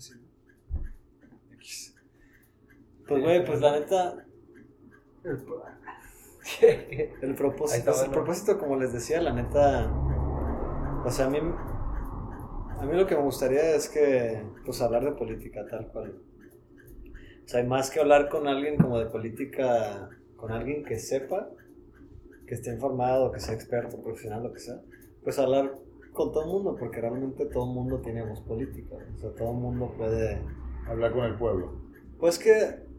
Así. Pues, güey, pues la neta. El propósito, el propósito, como les decía, la neta. O sea, a mí. A mí lo que me gustaría es que. Pues hablar de política, tal cual. O sea, más que hablar con alguien como de política. Con alguien que sepa. Que esté informado, que sea experto, profesional, lo que sea. Pues hablar con todo el mundo, porque realmente todo el mundo tiene voz política. O sea, todo el mundo puede. Hablar con el pueblo. Pues que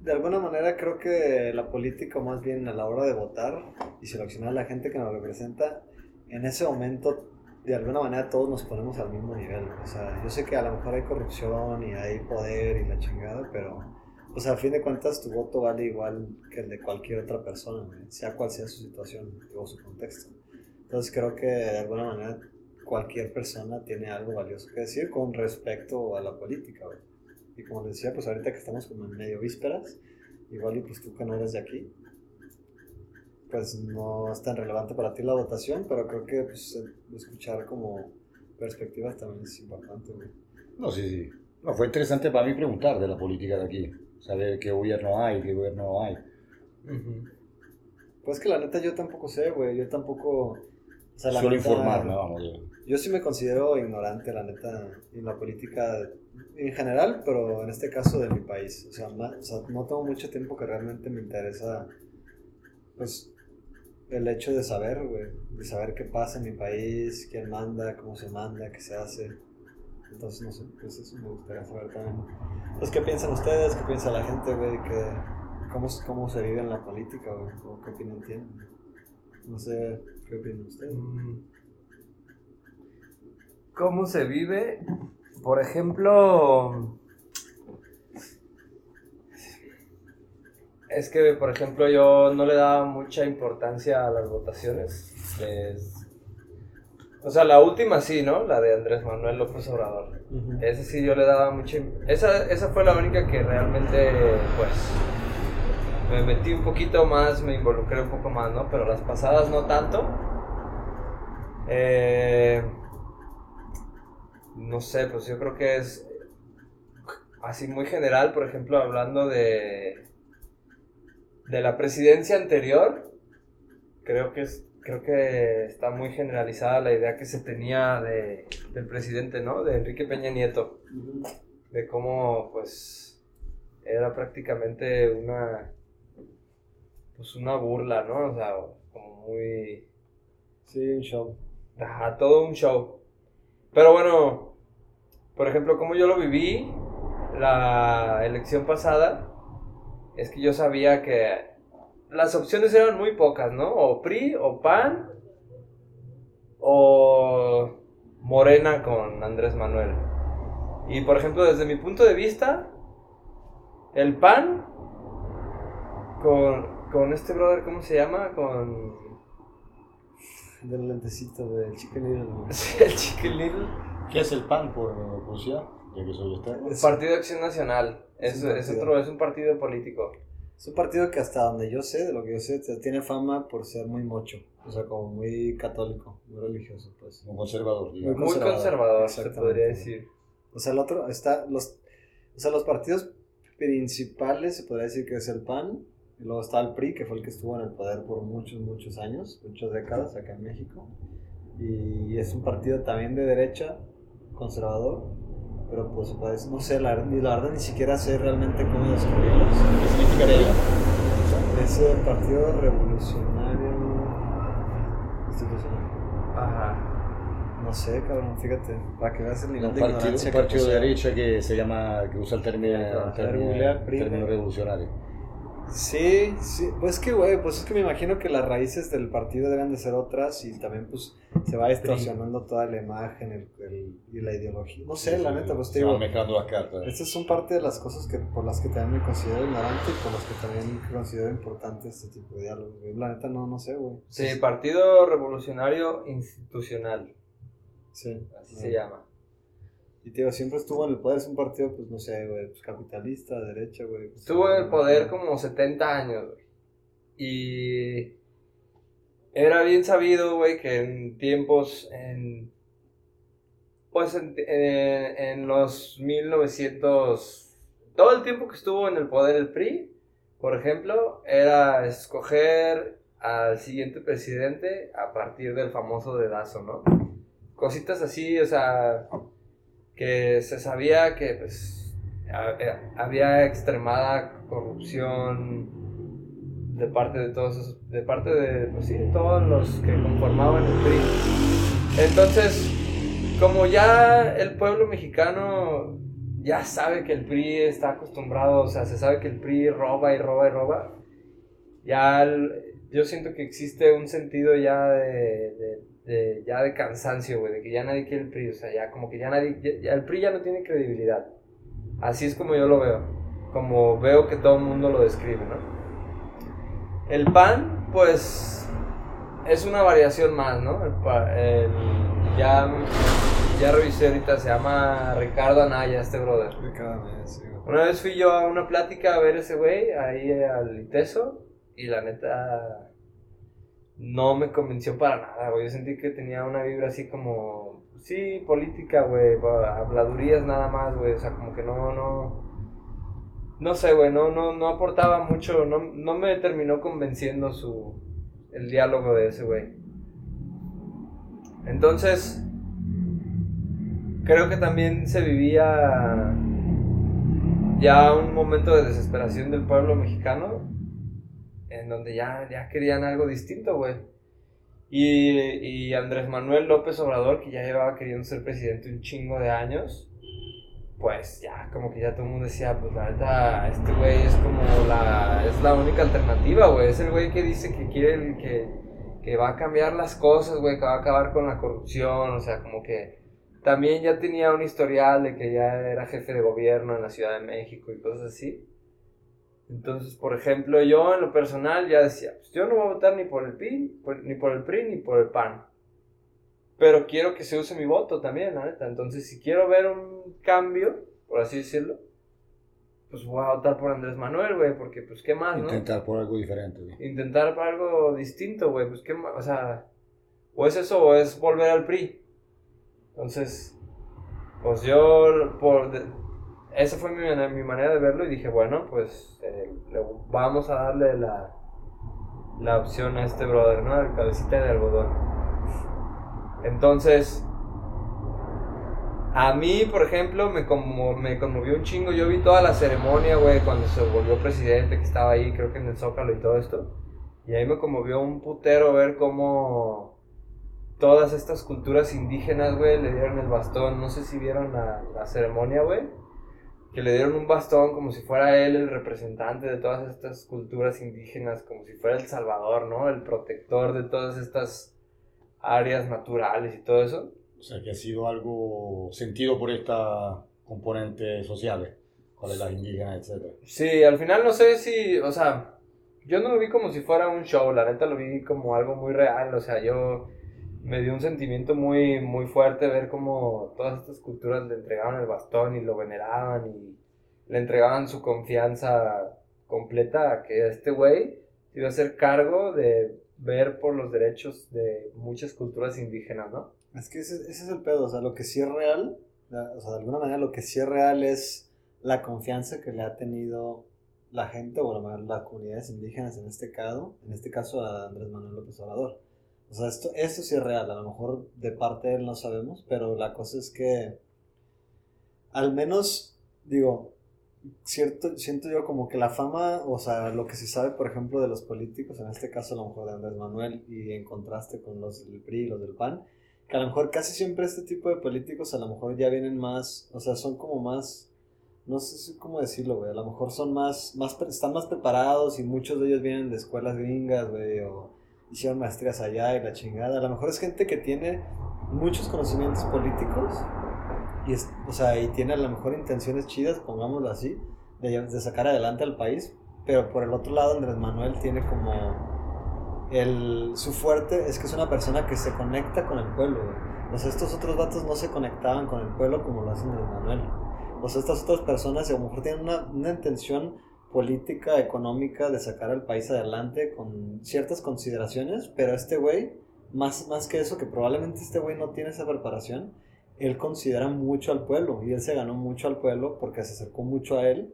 de alguna manera creo que la política, más bien a la hora de votar y seleccionar a la gente que nos representa, en ese momento, de alguna manera todos nos ponemos al mismo nivel. O sea, yo sé que a lo mejor hay corrupción y hay poder y la chingada, pero, pues a fin de cuentas, tu voto vale igual que el de cualquier otra persona, sea cual sea su situación o su contexto. Entonces creo que de alguna manera cualquier persona tiene algo valioso que decir con respecto a la política. Y como les decía, pues ahorita que estamos como en medio vísperas, igual y pues tú que no eres de aquí, pues no es tan relevante para ti la votación, pero creo que pues, escuchar como perspectivas también es importante. No, sí, sí. No, fue interesante para mí preguntar de la política de aquí, saber qué gobierno hay, qué gobierno no hay. Pues que la neta yo tampoco sé, güey, yo tampoco... O sea, Suelo informarme, vamos. Yo. Yo sí me considero ignorante, la neta, en la política en general, pero en este caso de mi país. O sea, no tengo mucho tiempo que realmente me interesa, pues, el hecho de saber, güey, de saber qué pasa en mi país, quién manda, cómo se manda, qué se hace. Entonces, no sé, pues eso me gustaría saber también. Pues, ¿qué piensan ustedes? ¿Qué piensa la gente, güey? cómo, ¿Cómo se vive en la política, güey? ¿O qué opinión tienen? No sé, ¿qué opinan ustedes? Mm. ¿Cómo se vive? Por ejemplo, es que, por ejemplo, yo no le daba mucha importancia a las votaciones. O sea, la última sí, ¿no? La de Andrés Manuel López Obrador. Esa sí yo le daba mucha... Esa, esa fue la única que realmente, pues, me metí un poquito más, me involucré un poco más, ¿no? Pero las pasadas no tanto. Eh no sé, pues yo creo que es así muy general, por ejemplo, hablando de de la presidencia anterior, creo que es creo que está muy generalizada la idea que se tenía de, del presidente, ¿no? De Enrique Peña Nieto. De cómo, pues, era prácticamente una, pues, una burla, ¿no? O sea, como muy... Sí, un show. Ajá, todo un show. Pero bueno, por ejemplo, como yo lo viví la elección pasada, es que yo sabía que las opciones eran muy pocas, ¿no? O PRI, o PAN, o Morena con Andrés Manuel. Y por ejemplo, desde mi punto de vista, el PAN con, con este brother, ¿cómo se llama? Con del lentecito del Chicken Little. Sí, el Chicken Little. ¿Qué es el PAN por curiosidad? Ya que soy usted. Partido de Acción Nacional. Es, es, otro, es un partido político. Es un partido que hasta donde yo sé, de lo que yo sé, tiene fama por ser muy mocho. O sea, como muy católico, muy religioso, pues. Muy conservador, digamos. Muy conservador, se podría decir. O sea, el otro está, los, o sea, los partidos principales se podría decir que es el PAN, y luego está el PRI, que fue el que estuvo en el poder por muchos, muchos años, muchas décadas acá en México. Y es un partido también de derecha, conservador, pero pues, pues no sé, la, la verdad ni siquiera sé realmente cómo describirlo. ¿Qué significaría? Es el Partido Revolucionario Institucional. Ajá. No sé, cabrón, fíjate, para que veas el nivel un de partido, Un partido de derecha que se llama, que usa el término, el término revolucionario. Sí, sí, pues que, güey, pues es que me imagino que las raíces del partido deben de ser otras y también, pues, se va distorsionando toda la imagen el, y la ideología. No sé, la neta, pues te digo. Estas son parte de las cosas que, por las que también me considero ignorante y por las que también considero importante este tipo de diálogo. La neta, no, no sé, güey. Sí, Partido Revolucionario Institucional. Sí. Así se llama. Y tío, siempre estuvo en el poder, es un partido, pues no sé, güey, pues capitalista, derecha, güey. Pues, estuvo en el poder como 70 años, güey. Y era bien sabido, güey, que en tiempos, en... Pues en, en- en los 1900, todo el tiempo que estuvo en el poder el PRI, por ejemplo, era escoger al siguiente presidente a partir del famoso dedazo, ¿no? Cositas así, o sea, que se sabía que pues eh, había extremada corrupción de parte de todos de parte de pues sí, todos los que conformaban el PRI. Entonces, como ya el pueblo mexicano ya sabe que el PRI está acostumbrado, o sea, se sabe que el PRI roba y roba y roba, ya yo siento que existe un sentido ya de- de- ya de cansancio, güey, de que ya nadie quiere el PRI, o sea, ya como que ya nadie, ya- ya el PRI ya no tiene credibilidad. Así es como yo lo veo, como veo que todo el mundo lo describe, ¿no? El PAN, pues, es una variación más, ¿no? El el- ya, ya revisé ahorita, se llama Ricardo Anaya, este brother. Cada mes, sí. Una vez fui yo a una plática a ver ese güey, ahí al ITESO, y la neta no me convenció para nada, güey. Yo sentí que tenía una vibra así como, sí, política, güey, habladurías nada más, güey. O sea, como que no, no, no sé, güey, no, no, no aportaba mucho, no, no me terminó convenciendo su, el diálogo de ese güey. Entonces, creo que también se vivía ya un momento de desesperación del pueblo mexicano, donde ya, ya querían algo distinto, güey. Y, y Andrés Manuel López Obrador, que ya llevaba queriendo ser presidente un chingo de años, pues ya, como que ya todo el mundo decía, pues la neta, este güey es como la, es la única alternativa, güey. Es el güey que dice que quiere, que, que va a cambiar las cosas, güey, que va a acabar con la corrupción, o sea, como que también ya tenía un historial de que ya era jefe de gobierno en la Ciudad de México y cosas así. Entonces, por ejemplo, yo en lo personal ya decía, pues yo no voy a votar ni por el PRI, por- ni por el PRI, ni por el PAN. Pero quiero que se use mi voto también, la neta. Entonces, si quiero ver un cambio, por así decirlo, pues voy a votar por Andrés Manuel, güey, porque pues qué más, ¿no? Intentar por algo diferente. güey. intentar para algo distinto, güey. Pues qué ma- o sea, o es eso o es volver al PRI. Entonces, pues yo, por, esa fue mi, mi manera de verlo y dije, bueno, pues eh, le- vamos a darle la, la opción a este brother, ¿no? Al cabecita de algodón. Entonces, a mí, por ejemplo, me, como, me conmovió un chingo. Yo vi toda la ceremonia, güey, cuando se volvió presidente, que estaba ahí, creo que en el Zócalo y todo esto. Y ahí me conmovió un putero ver cómo todas estas culturas indígenas, güey, le dieron el bastón. No sé si vieron la, la ceremonia, güey. Que le dieron un bastón como si fuera él el representante de todas estas culturas indígenas, como si fuera el salvador, ¿no? El protector de todas estas áreas naturales y todo eso. O sea, que ha sido algo sentido por esta componente sociales, con las indígenas, etc. Sí, al final no sé si, o sea, yo no lo vi como si fuera un show, la neta lo vi como algo muy real, o sea, yo me dio un sentimiento muy, muy fuerte ver cómo todas estas culturas le entregaban el bastón y lo veneraban y le entregaban su confianza completa a que este güey iba a hacer cargo de ver por los derechos de muchas culturas indígenas, ¿no? Es que ese, es el pedo, o sea, lo que sí es real, o sea, de alguna manera lo que sí es real es la confianza que le ha tenido la gente, o la- las comunidades indígenas en este caso, en este caso a Andrés Manuel López Obrador. O sea, esto, esto sí es real, a lo mejor de parte de él no sabemos, pero la cosa es que al menos, digo, cierto, siento yo como que la fama, o sea, lo que se sabe, por ejemplo, de los políticos, en este caso a lo mejor de Andrés Manuel y en contraste con los del PRI y los del PAN, que a lo mejor casi siempre este tipo de políticos a lo mejor ya vienen más, o sea, son como más, no sé cómo decirlo, güey, a lo mejor son más, más, están más preparados y muchos de ellos vienen de escuelas gringas, güey, o hicieron maestrías allá y la chingada, a lo mejor es gente que tiene muchos conocimientos políticos y, es, o sea, y tiene a lo mejor intenciones chidas, pongámoslo así, de, sacar adelante al país, pero por el otro lado Andrés Manuel tiene como el, su fuerte es que es una persona que se conecta con el pueblo. O sea, estos otros vatos no se conectaban con el pueblo como lo hace Andrés Manuel. O sea, estas otras personas a lo mejor tienen una, una intención política, económica de sacar al país adelante con ciertas consideraciones, pero este güey, más, más que eso, que probablemente este güey no tiene esa preparación, él considera mucho al pueblo y él se ganó mucho al pueblo porque se acercó mucho a él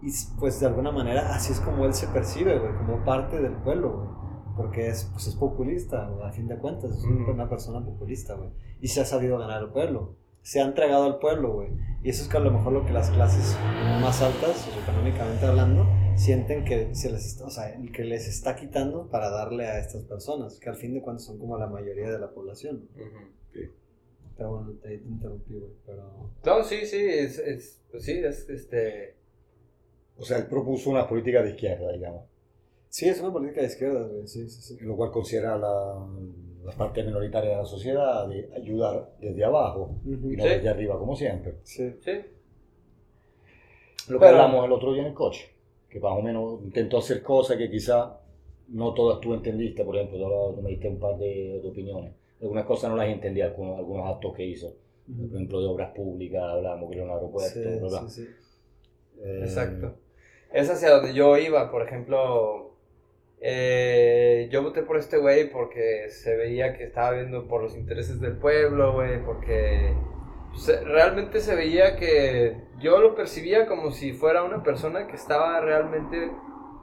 y pues de alguna manera así es como él se percibe, güey, como parte del pueblo, güey. Porque es, pues, es populista, a fin de cuentas, es una persona populista, güey. Y se ha sabido ganar al pueblo. Se ha entregado al pueblo, güey. Y eso es que a lo mejor lo que las clases más altas, socioeconómicamente hablando, sienten que, se les está, o sea, que les está quitando para darle a estas personas, que al fin de cuentas son como la mayoría de la población. Ujú. Pero bueno, te, te interrumpí, güey. Pero... No, sí, sí, es, es, pues sí, es este... O sea, él propuso una política de izquierda, digamos, Sí, es una política de izquierda. Sí, sí, sí. en lo cual considera la, la parte minoritaria de la sociedad de ayudar desde abajo Ujú. y no Sí. desde arriba, como siempre. Sí. Sí. Lo que Pero- hablamos el otro día en el coche, que más o menos intentó hacer cosas que quizá no todas tú entendiste, por ejemplo, tú, me diste un par de, de opiniones. Algunas cosas no las entendí, algunos, algunos actos que hizo. Por ejemplo, de obras públicas, hablábamos que era un aeropuerto, Sí, bla, bla. sí, sí. Eh, Exacto. Es hacia donde yo iba, por ejemplo, eh, yo voté por este güey porque se veía que estaba viendo por los intereses del pueblo, güey, porque se- realmente se veía que yo lo percibía como si fuera una persona que estaba realmente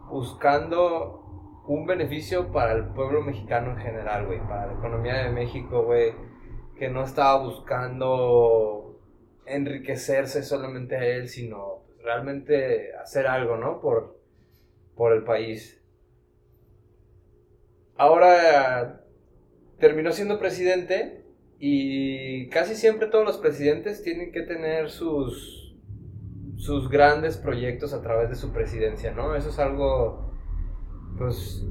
buscando un beneficio para el pueblo mexicano en general, güey, para la economía de México, güey, que no estaba buscando enriquecerse solamente a él, sino realmente hacer algo, ¿no? Por, por el país. Ahora terminó siendo presidente y casi siempre todos los presidentes tienen que tener sus, sus grandes proyectos a través de su presidencia, ¿no? Eso es algo, pues,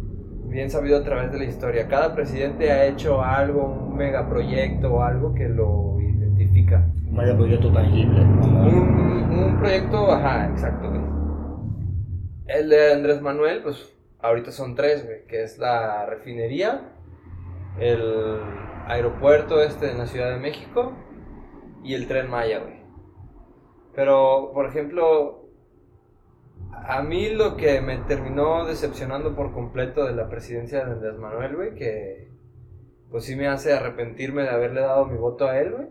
bien sabido a través de la historia. Cada presidente ha hecho algo, un megaproyecto o algo que lo identifica. Un vaya proyecto tangible. Un, un proyecto, ajá, exacto. El de Andrés Manuel, pues ahorita son tres, güey, que es la refinería, el aeropuerto este en la Ciudad de México y el tren Maya, güey. Pero, por ejemplo, a mí lo que me terminó decepcionando por completo de la presidencia de Andrés Manuel, güey, que pues sí me hace arrepentirme de haberle dado mi voto a él, güey.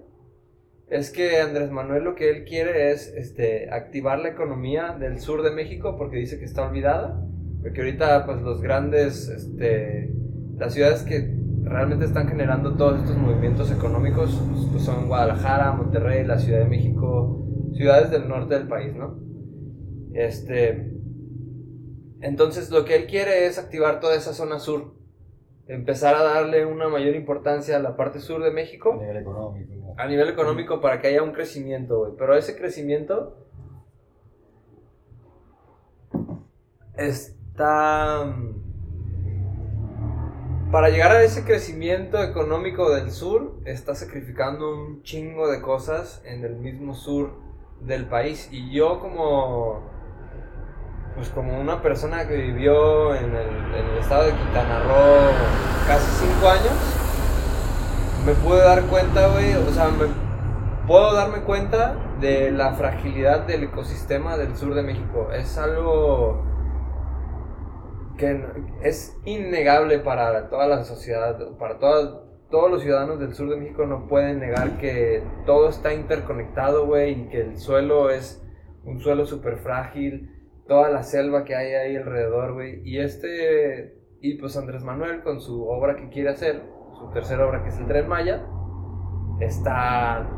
Es que Andrés Manuel lo que él quiere es este, activar la economía del sur de México porque dice que está olvidada. Porque ahorita pues los grandes, este, las ciudades que realmente están generando todos estos movimientos económicos pues, pues, son Guadalajara, Monterrey, la Ciudad de México, ciudades del norte del país, ¿no? Este, entonces lo que él quiere es activar toda esa zona sur, empezar a darle una mayor importancia a la parte sur de México A nivel económico. ¿no? a nivel económico para que haya un crecimiento, güey. Pero ese crecimiento está... mm, Para llegar a ese crecimiento económico del sur, está sacrificando un chingo de cosas en el mismo sur del país. Y yo como... Pues como una persona que vivió en el, estado de Quintana Roo casi cinco años, me pude dar cuenta, güey, o sea, me, puedo darme cuenta de la fragilidad del ecosistema del sur de México. Es algo que es innegable para toda la sociedad, para toda- todos los ciudadanos del sur de México no pueden negar que todo está interconectado, güey, y que el suelo es un suelo súper frágil, toda la selva que hay ahí alrededor, güey. Y este, y pues Andrés Manuel con su obra que quiere hacer, su tercera obra que es el Tren Maya, está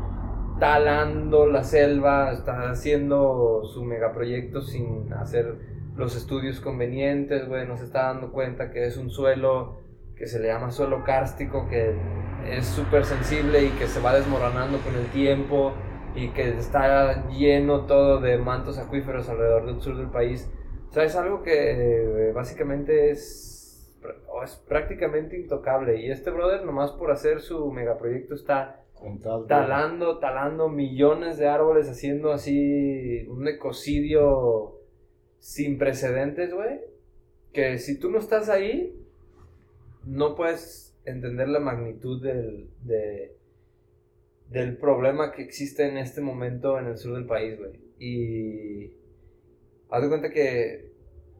talando la selva, está haciendo su megaproyecto sin hacer los estudios convenientes, güey, nos está dando cuenta que es un suelo que se le llama suelo kárstico, que es súper sensible y que se va desmoronando con el tiempo y que está lleno todo de mantos acuíferos alrededor del sur del país. O sea, es algo que eh, básicamente es, es prácticamente intocable. Y este brother, nomás por hacer su megaproyecto, está talando, talando millones de árboles, haciendo así un ecocidio sin precedentes, güey. Que si tú no estás ahí, no puedes entender la magnitud del, de- del problema que existe en este momento en el sur del país, güey. Y haz de cuenta que,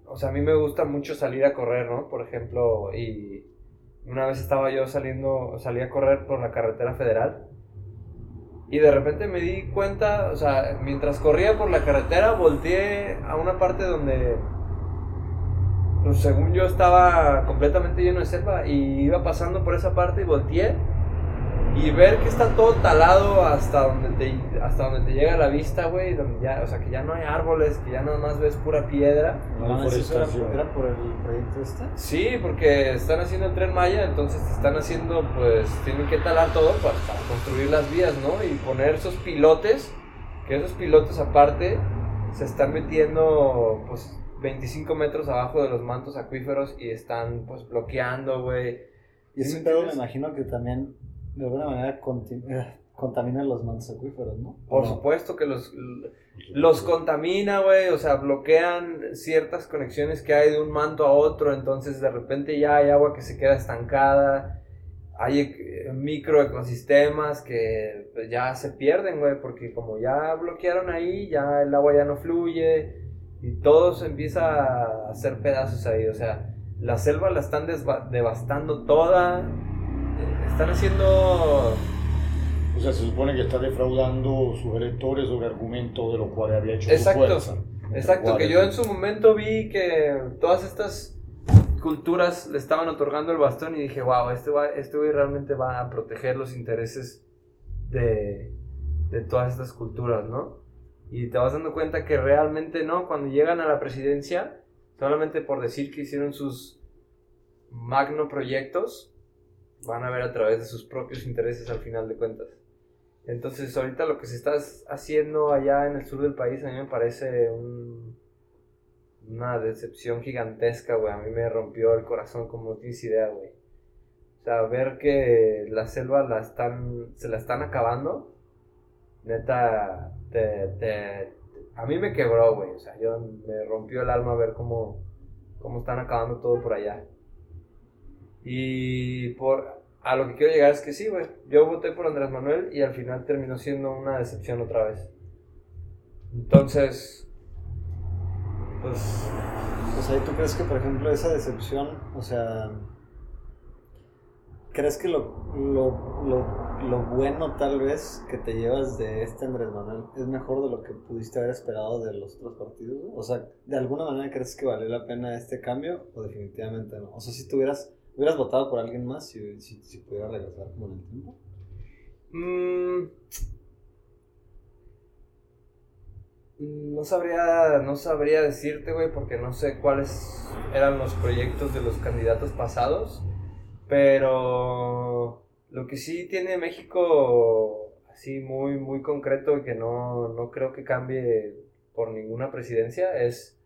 o sea, a mí me gusta mucho salir a correr, ¿no? Por ejemplo, y una vez estaba yo saliendo, salí a correr por la carretera federal Y de repente me di cuenta, o sea, mientras corría por la carretera, volteé a una parte donde, pues, según yo, estaba completamente lleno de selva y iba pasando por esa parte y volteé y ver que está todo talado hasta donde te, hasta donde te llega la vista, güey, donde ya, o sea, que ya no hay árboles, que ya nada más ves pura piedra. ¿No mames, eso era, por, era por el proyecto este? Sí, porque están haciendo el tren Maya, entonces están haciendo, pues, tienen que talar todo para, para construir las vías, ¿no? Y poner esos pilotes, que esos pilotes aparte se están metiendo, pues, 25 metros abajo de los mantos acuíferos y están, pues, bloqueando, güey. Y ese pedo me imagino que también de alguna manera eh, contamina los mantos acuíferos, ¿no? Por supuesto que los, los contamina, güey, o sea, bloquean ciertas conexiones que hay de un manto a otro, entonces de repente ya hay agua que se queda estancada, hay microecosistemas que pues, ya se pierden, güey, porque como ya bloquearon ahí, ya el agua ya no fluye y todo se empieza a hacer pedazos ahí, o sea, la selva la están devastando toda, están haciendo... O sea, se supone que está defraudando sus electores sobre argumentos de los cuales había hecho Exacto. su fuerza. Exacto, que yo en su momento vi que todas estas culturas le estaban otorgando el bastón y dije, wow, este, va, este güey realmente va a proteger los intereses de, de todas estas culturas, ¿no? Y te vas dando cuenta que realmente no, cuando llegan a la presidencia, solamente por decir que hicieron sus magno proyectos, van a ver a través de sus propios intereses al final de cuentas. Entonces, ahorita lo que se está haciendo allá en el sur del país a mí me parece un- una decepción gigantesca, güey. A mí me rompió el corazón como no tienes idea, güey. O sea, ver que la selva la están, se la están acabando, neta, te, te- a mí me quebró, güey. O sea, yo me rompió el alma ver cómo, cómo están acabando todo por allá. Y por, a lo que quiero llegar es que sí, güey. Yo voté por Andrés Manuel y al final terminó siendo una decepción otra vez. Entonces, pues, sea, ¿y tú crees que, por ejemplo, esa decepción, o sea, ¿crees que lo, lo, lo, lo bueno tal vez que te llevas de este Andrés Manuel es mejor de lo que pudiste haber esperado de los otros partidos? O sea, ¿de alguna manera crees que valió la pena este cambio o definitivamente no? O sea, si tuvieras, hubieras votado por alguien más si, si, si pudiera regresar como en el tiempo. mm, no sabría, no sabría decirte, güey, porque no sé cuáles eran los proyectos de los candidatos pasados, pero lo que sí tiene México así muy, muy concreto y que no, no creo que cambie por ninguna presidencia es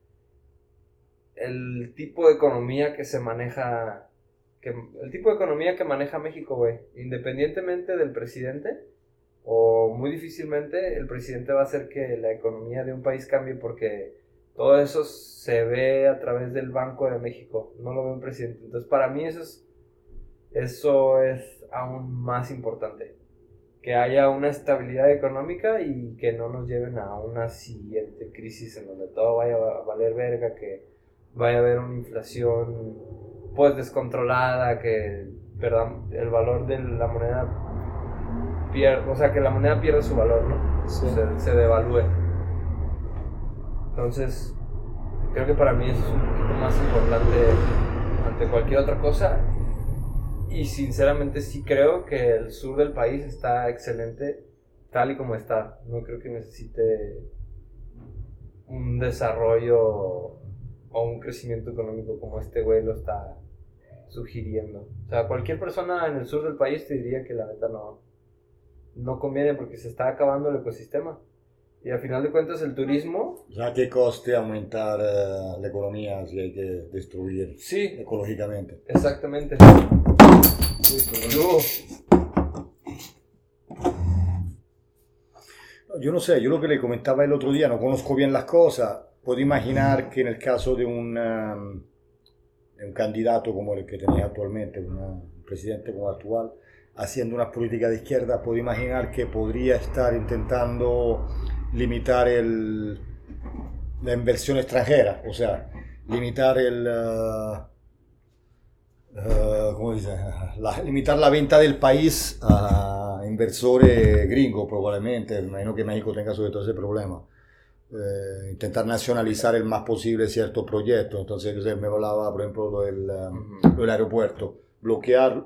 el tipo de economía que se maneja, que, el tipo de economía que maneja México, güey, independientemente del presidente o muy difícilmente el presidente va a hacer que la economía de un país cambie porque todo eso se ve a través del Banco de México, no lo ve un presidente. Entonces, para mí eso es, eso es aún más importante. Que haya una estabilidad económica y que no nos lleven a una siguiente crisis en donde todo vaya a valer verga, que vaya a haber una inflación pues descontrolada, que perdón, el valor de la moneda pierde, o sea, que la moneda pierde su valor, ¿no? Sí. Se, se devalúe. Entonces, creo que para mí eso es un poquito más importante ante cualquier otra cosa. Y sinceramente sí creo que el sur del país está excelente tal y como está. No creo que necesite un desarrollo o un crecimiento económico como este güey lo está sugiriendo. O sea, cualquier persona en el sur del país te diría que la neta no, no conviene porque se está acabando el ecosistema. Y al final de cuentas el turismo, O sea, ¿a qué coste aumentar eh, la economía si hay que destruir sí, ecológicamente? exactamente. Yo no sé, yo lo que le comentaba el otro día, no conozco bien las cosas, puedo imaginar que en el caso de un, um, un candidato como el que tenía actualmente, un presidente como actual, haciendo una política de izquierda, puedo imaginar que podría estar intentando limitar el, la inversión extranjera, o sea, limitar el... uh, uh, ¿cómo dice? La- limitar la venta del país a inversores gringos probablemente, imagino que México tenga sobre todo ese problema. Eh, intentar nacionalizar el más posible ciertos proyectos. Entonces, me hablaba, por ejemplo, lo del, um, lo del aeropuerto. Bloquear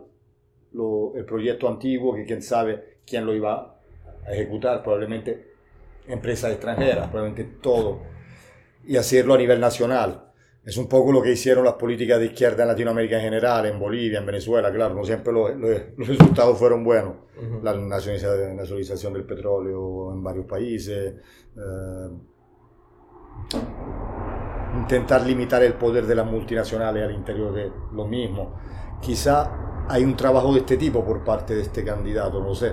lo, el proyecto antiguo, que quién sabe quién lo iba a ejecutar, probablemente empresas extranjeras, probablemente todo, y hacerlo a nivel nacional. Es un poco lo que hicieron las políticas de izquierda en Latinoamérica en general, en Bolivia, en Venezuela, claro, no siempre los, los, resultados fueron buenos. La nacionalización del petróleo en varios países, eh, intentar limitar el poder de las multinacionales al interior de lo mismo. Quizá hay un trabajo de este tipo por parte de este candidato, no sé.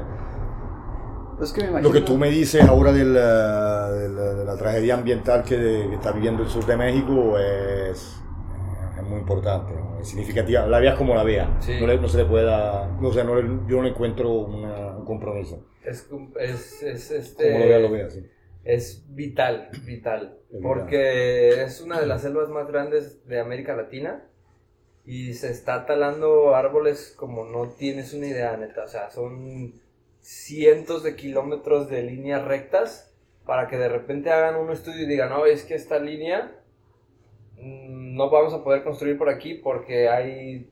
Lo que tú me dices ahora de la, de la, tragedia ambiental que, está viviendo el sur de México es, es muy importante, es significativa. La veas como la veas, no, se le pueda, no, sé, no, yo no encuentro un compromiso. Es, es, es este, como lo veas, lo veas, sí es vital, vital, porque es una de las selvas más grandes de América Latina y se está talando árboles como no tienes una idea, neta, o sea, son cientos de kilómetros de líneas rectas para que de repente hagan un estudio y digan, no, es que esta línea mm, no vamos a poder construir por aquí porque hay,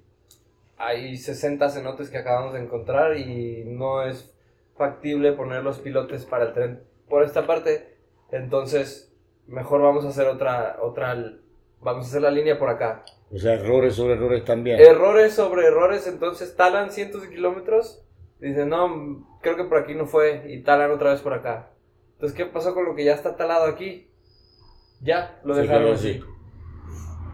hay 60 cenotes que acabamos de encontrar y no es factible poner los pilotes para el tren por esta parte, entonces mejor vamos a hacer otra, otra, vamos a hacer la línea por acá. O sea, errores sobre errores también. Errores sobre errores, entonces talan cientos de kilómetros, dicen, no, creo que por aquí no fue, y talan otra vez por acá. Entonces, ¿qué pasó con lo que ya está talado aquí? Ya, lo dejaron así.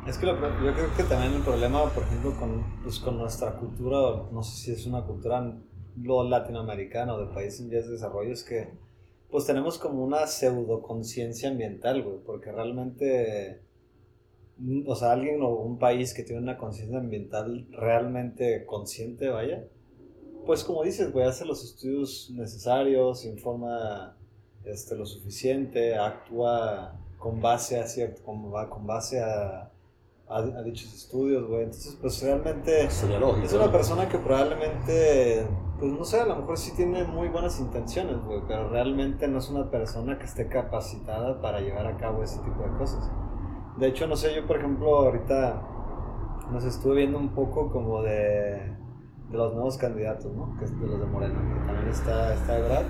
Es que yo creo que también el problema, por ejemplo, con, pues, con nuestra cultura, no sé si es una cultura lo latinoamericana o de países en vías de desarrollo, es que pues tenemos como una pseudo conciencia ambiental, güey, porque realmente, mm, o sea, alguien o un país que tiene una conciencia ambiental realmente consciente, vaya, pues como dices, güey, hace los estudios necesarios, informa este, lo suficiente, actúa con base a cierto, con, con base a a, dichos estudios, güey. Entonces, pues realmente es una persona que probablemente, pues no sé, a lo mejor sí tiene muy buenas intenciones, güey, pero realmente no es una persona que esté capacitada para llevar a cabo ese tipo de cosas. De hecho, no sé, yo por ejemplo ahorita nos estuve viendo un poco como de, de los nuevos candidatos, ¿no? Que es de los de Morena, que también está, está Brad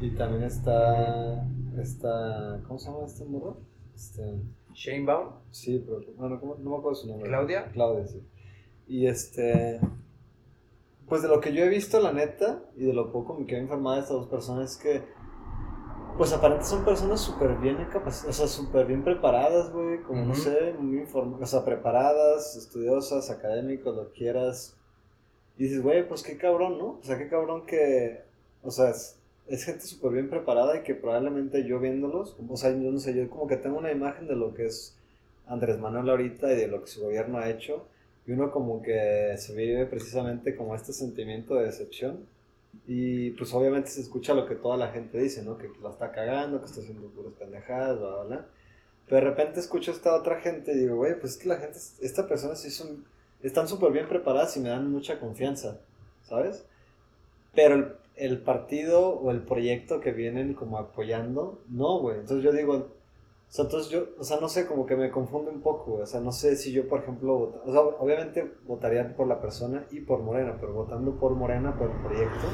y también está, está, ¿cómo se llama este morro? Este... Shane Baum. Sí, pero bueno, no me acuerdo su nombre. Claudia. Claudia, sí. Y este. Pues de lo que yo he visto, la neta, y de lo poco que he informado de estas dos personas, es que. Pues aparentemente son personas súper bien capacitadas, o sea, súper bien preparadas, güey, como no sé, muy informadas, o sea, preparadas, estudiosas, académicos, lo quieras. Y dices, güey, pues qué cabrón, ¿no? O sea, qué cabrón que. O sea, es, es gente súper bien preparada y que probablemente yo viéndolos, o sea, yo no sé, yo como que tengo una imagen de lo que es Andrés Manuel ahorita y de lo que su gobierno ha hecho, y uno como que se vive precisamente como este sentimiento de decepción, y pues obviamente se escucha lo que toda la gente dice, ¿no? Que la está cagando, que está haciendo puras pendejadas, bla, bla, bla. Pero de repente escucho a esta otra gente y digo, güey, pues es que la gente, esta persona sí son, están súper bien preparadas y me dan mucha confianza, ¿sabes? Pero el el partido o el proyecto que vienen como apoyando, no, güey. Entonces yo digo, o sea, entonces yo, o sea, no sé, como que me confunde un poco, O sea, no sé si yo, por ejemplo, o sea, obviamente votaría por la persona y por Morena, pero votando por Morena, por el proyecto,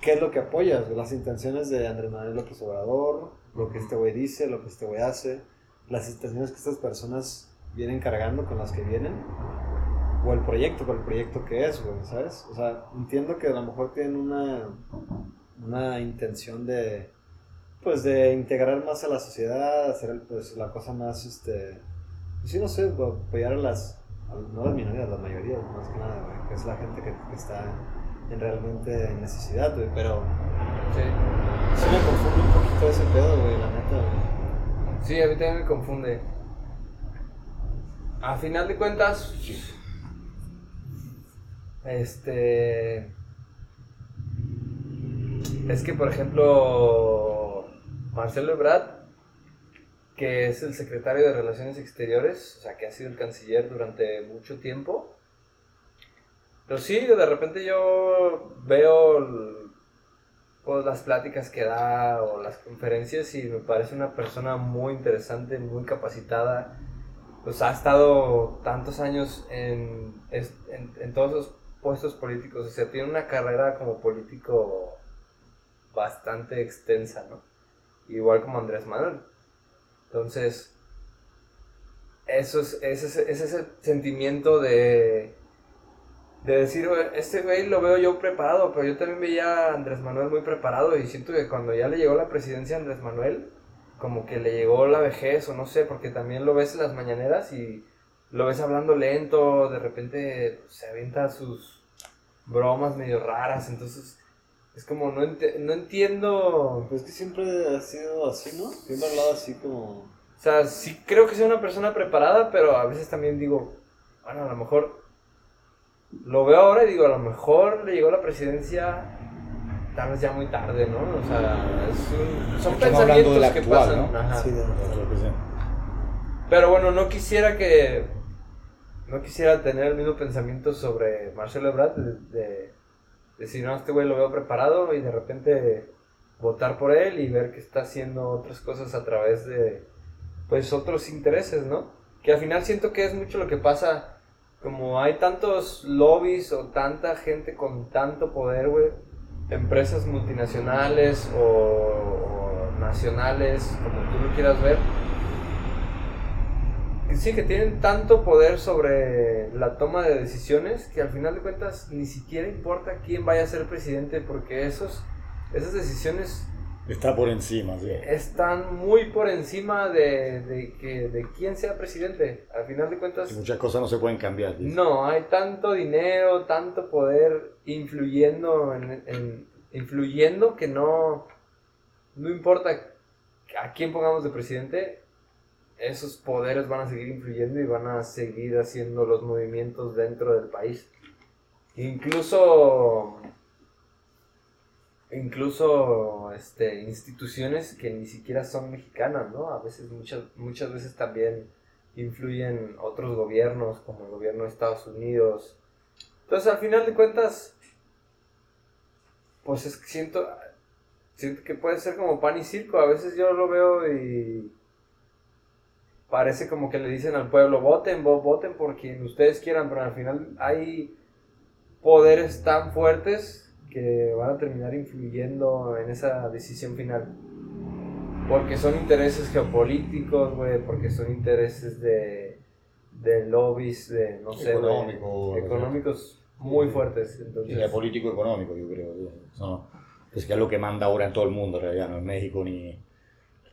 ¿qué es lo que apoyas? Las intenciones de Andrés Manuel López Obrador, lo que este güey dice, lo que este güey hace, las intenciones que estas personas vienen cargando con las que vienen o el proyecto, por el proyecto que es, güey, ¿sabes? O sea, entiendo que a lo mejor tienen una, una intención de, pues, de integrar más a la sociedad, hacer, pues, la cosa más, este, pues sí, no sé, apoyar a las, no las minorías, las mayorías, más que nada, güey, que es la gente que, está en realmente en necesidad, güey, pero... Sí. Sí me confunde un poquito ese pedo, güey, la neta, güey. Sí, a mí también me confunde. A final de cuentas, este. Es que, por ejemplo, Marcelo Ebrard, que es el secretario de Relaciones Exteriores, o sea, que ha sido el canciller durante mucho tiempo, Pero sí, de repente yo veo pues, las pláticas que da o las conferencias y me parece una persona muy interesante, muy capacitada. Pues ha estado tantos años en, en, todos los puestos políticos, o sea, tiene una carrera como político bastante extensa, ¿no? Igual como Andrés Manuel. Entonces, eso es, ese, es ese sentimiento de, de decir, este güey lo veo yo preparado, pero yo también veía a Andrés Manuel muy preparado y siento que cuando ya le llegó la presidencia a Andrés Manuel, como que le llegó la vejez o no sé, porque también lo ves en las mañaneras y lo ves hablando lento, de repente se avienta sus bromas medio raras, entonces es como no, no entiendo... Pues que siempre ha sido así, ¿no? Siempre ha hablado así como... O sea, sí creo que sea una persona preparada, pero a veces también digo, bueno, a lo mejor lo veo ahora y digo, a lo mejor le llegó la presidencia tal vez ya muy tarde, ¿no? O sea, es son pensamientos que pasan. ¿no? Ajá. Sí, de, Pero bueno, no quisiera que no quisiera tener el mismo pensamiento sobre Marcelo Ebrard de, decir, no, este güey lo veo preparado y de repente votar por él y ver que está haciendo otras cosas a través de, pues, otros intereses, ¿no? Que al final siento que es mucho lo que pasa, como hay tantos lobbies o tanta gente con tanto poder, güey, empresas multinacionales o, o nacionales, como tú lo quieras ver, sí, que tienen tanto poder sobre la toma de decisiones que al final de cuentas ni siquiera importa quién vaya a ser presidente porque esos, esas decisiones... Está por encima, sí. Están muy por encima de, de, que, de quién sea presidente. Al final de cuentas... muchas cosas no se pueden cambiar. No, hay tanto dinero, tanto poder influyendo, en, influyendo que no, no importa a quién pongamos de presidente, esos poderes van a seguir influyendo y van a seguir haciendo los movimientos dentro del país. Incluso incluso este, instituciones que ni siquiera son mexicanas, ¿no? A veces, muchas, muchas veces también influyen otros gobiernos, como el gobierno de Estados Unidos. Entonces, al final de cuentas, pues es que siento, siento que puede ser como pan y circo. A veces yo lo veo y parece como que le dicen al pueblo, voten, voten por quien ustedes quieran, pero al final hay poderes tan fuertes que van a terminar influyendo en esa decisión final. Porque son intereses geopolíticos, güey, porque son intereses de, de lobbies, de, no sé, económicos muy fuertes. Entonces... político económico, yo creo. es que es lo que manda ahora en todo el mundo, en realidad, no en México ni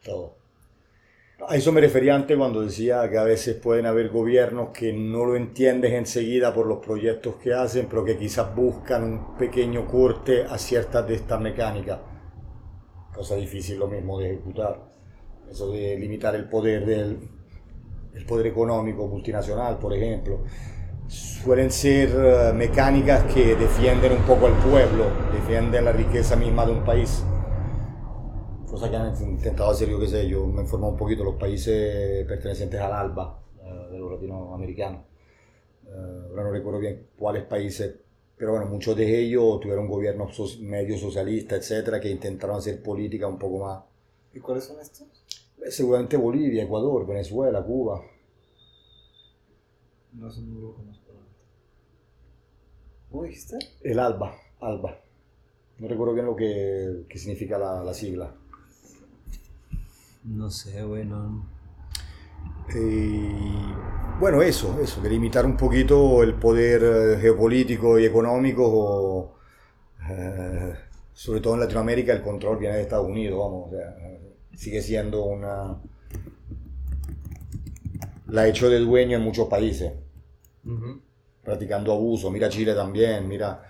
todo. A eso me refería antes cuando decía que a veces pueden haber gobiernos que no lo entiendes enseguida por los proyectos que hacen, pero que quizás buscan un pequeño corte a ciertas de estas mecánicas. Cosa difícil lo mismo de ejecutar. Eso de limitar el poder del el poder económico multinacional, por ejemplo. Suelen ser eh, mecánicas que defienden un poco al pueblo, defienden la riqueza misma de un país cosa que han intentado hacer, yo qué sé, yo me he informado un poquito los países pertenecientes al ALBA, eh, de los latinoamericanos. Eh, ahora no recuerdo bien cuáles países, pero bueno, muchos de ellos tuvieron gobiernos medio socialistas, etcétera, que intentaron hacer política un poco más. ¿Y cuáles son estos? Eh, seguramente Bolivia, Ecuador, Venezuela, Cuba. No sé, no lo conozco. ¿Cómo dijiste? El ALBA, ALBA. No recuerdo bien lo que, que significa la, la sigla. No sé, bueno. bueno, eso, eso, de limitar un poquito el poder eh, geopolítico y económico, eh, sobre todo en Latinoamérica, el control viene de Estados Unidos, vamos, sigue siendo una... La ha hecho de dueño en muchos países, practicando abuso, mira Chile también, mira...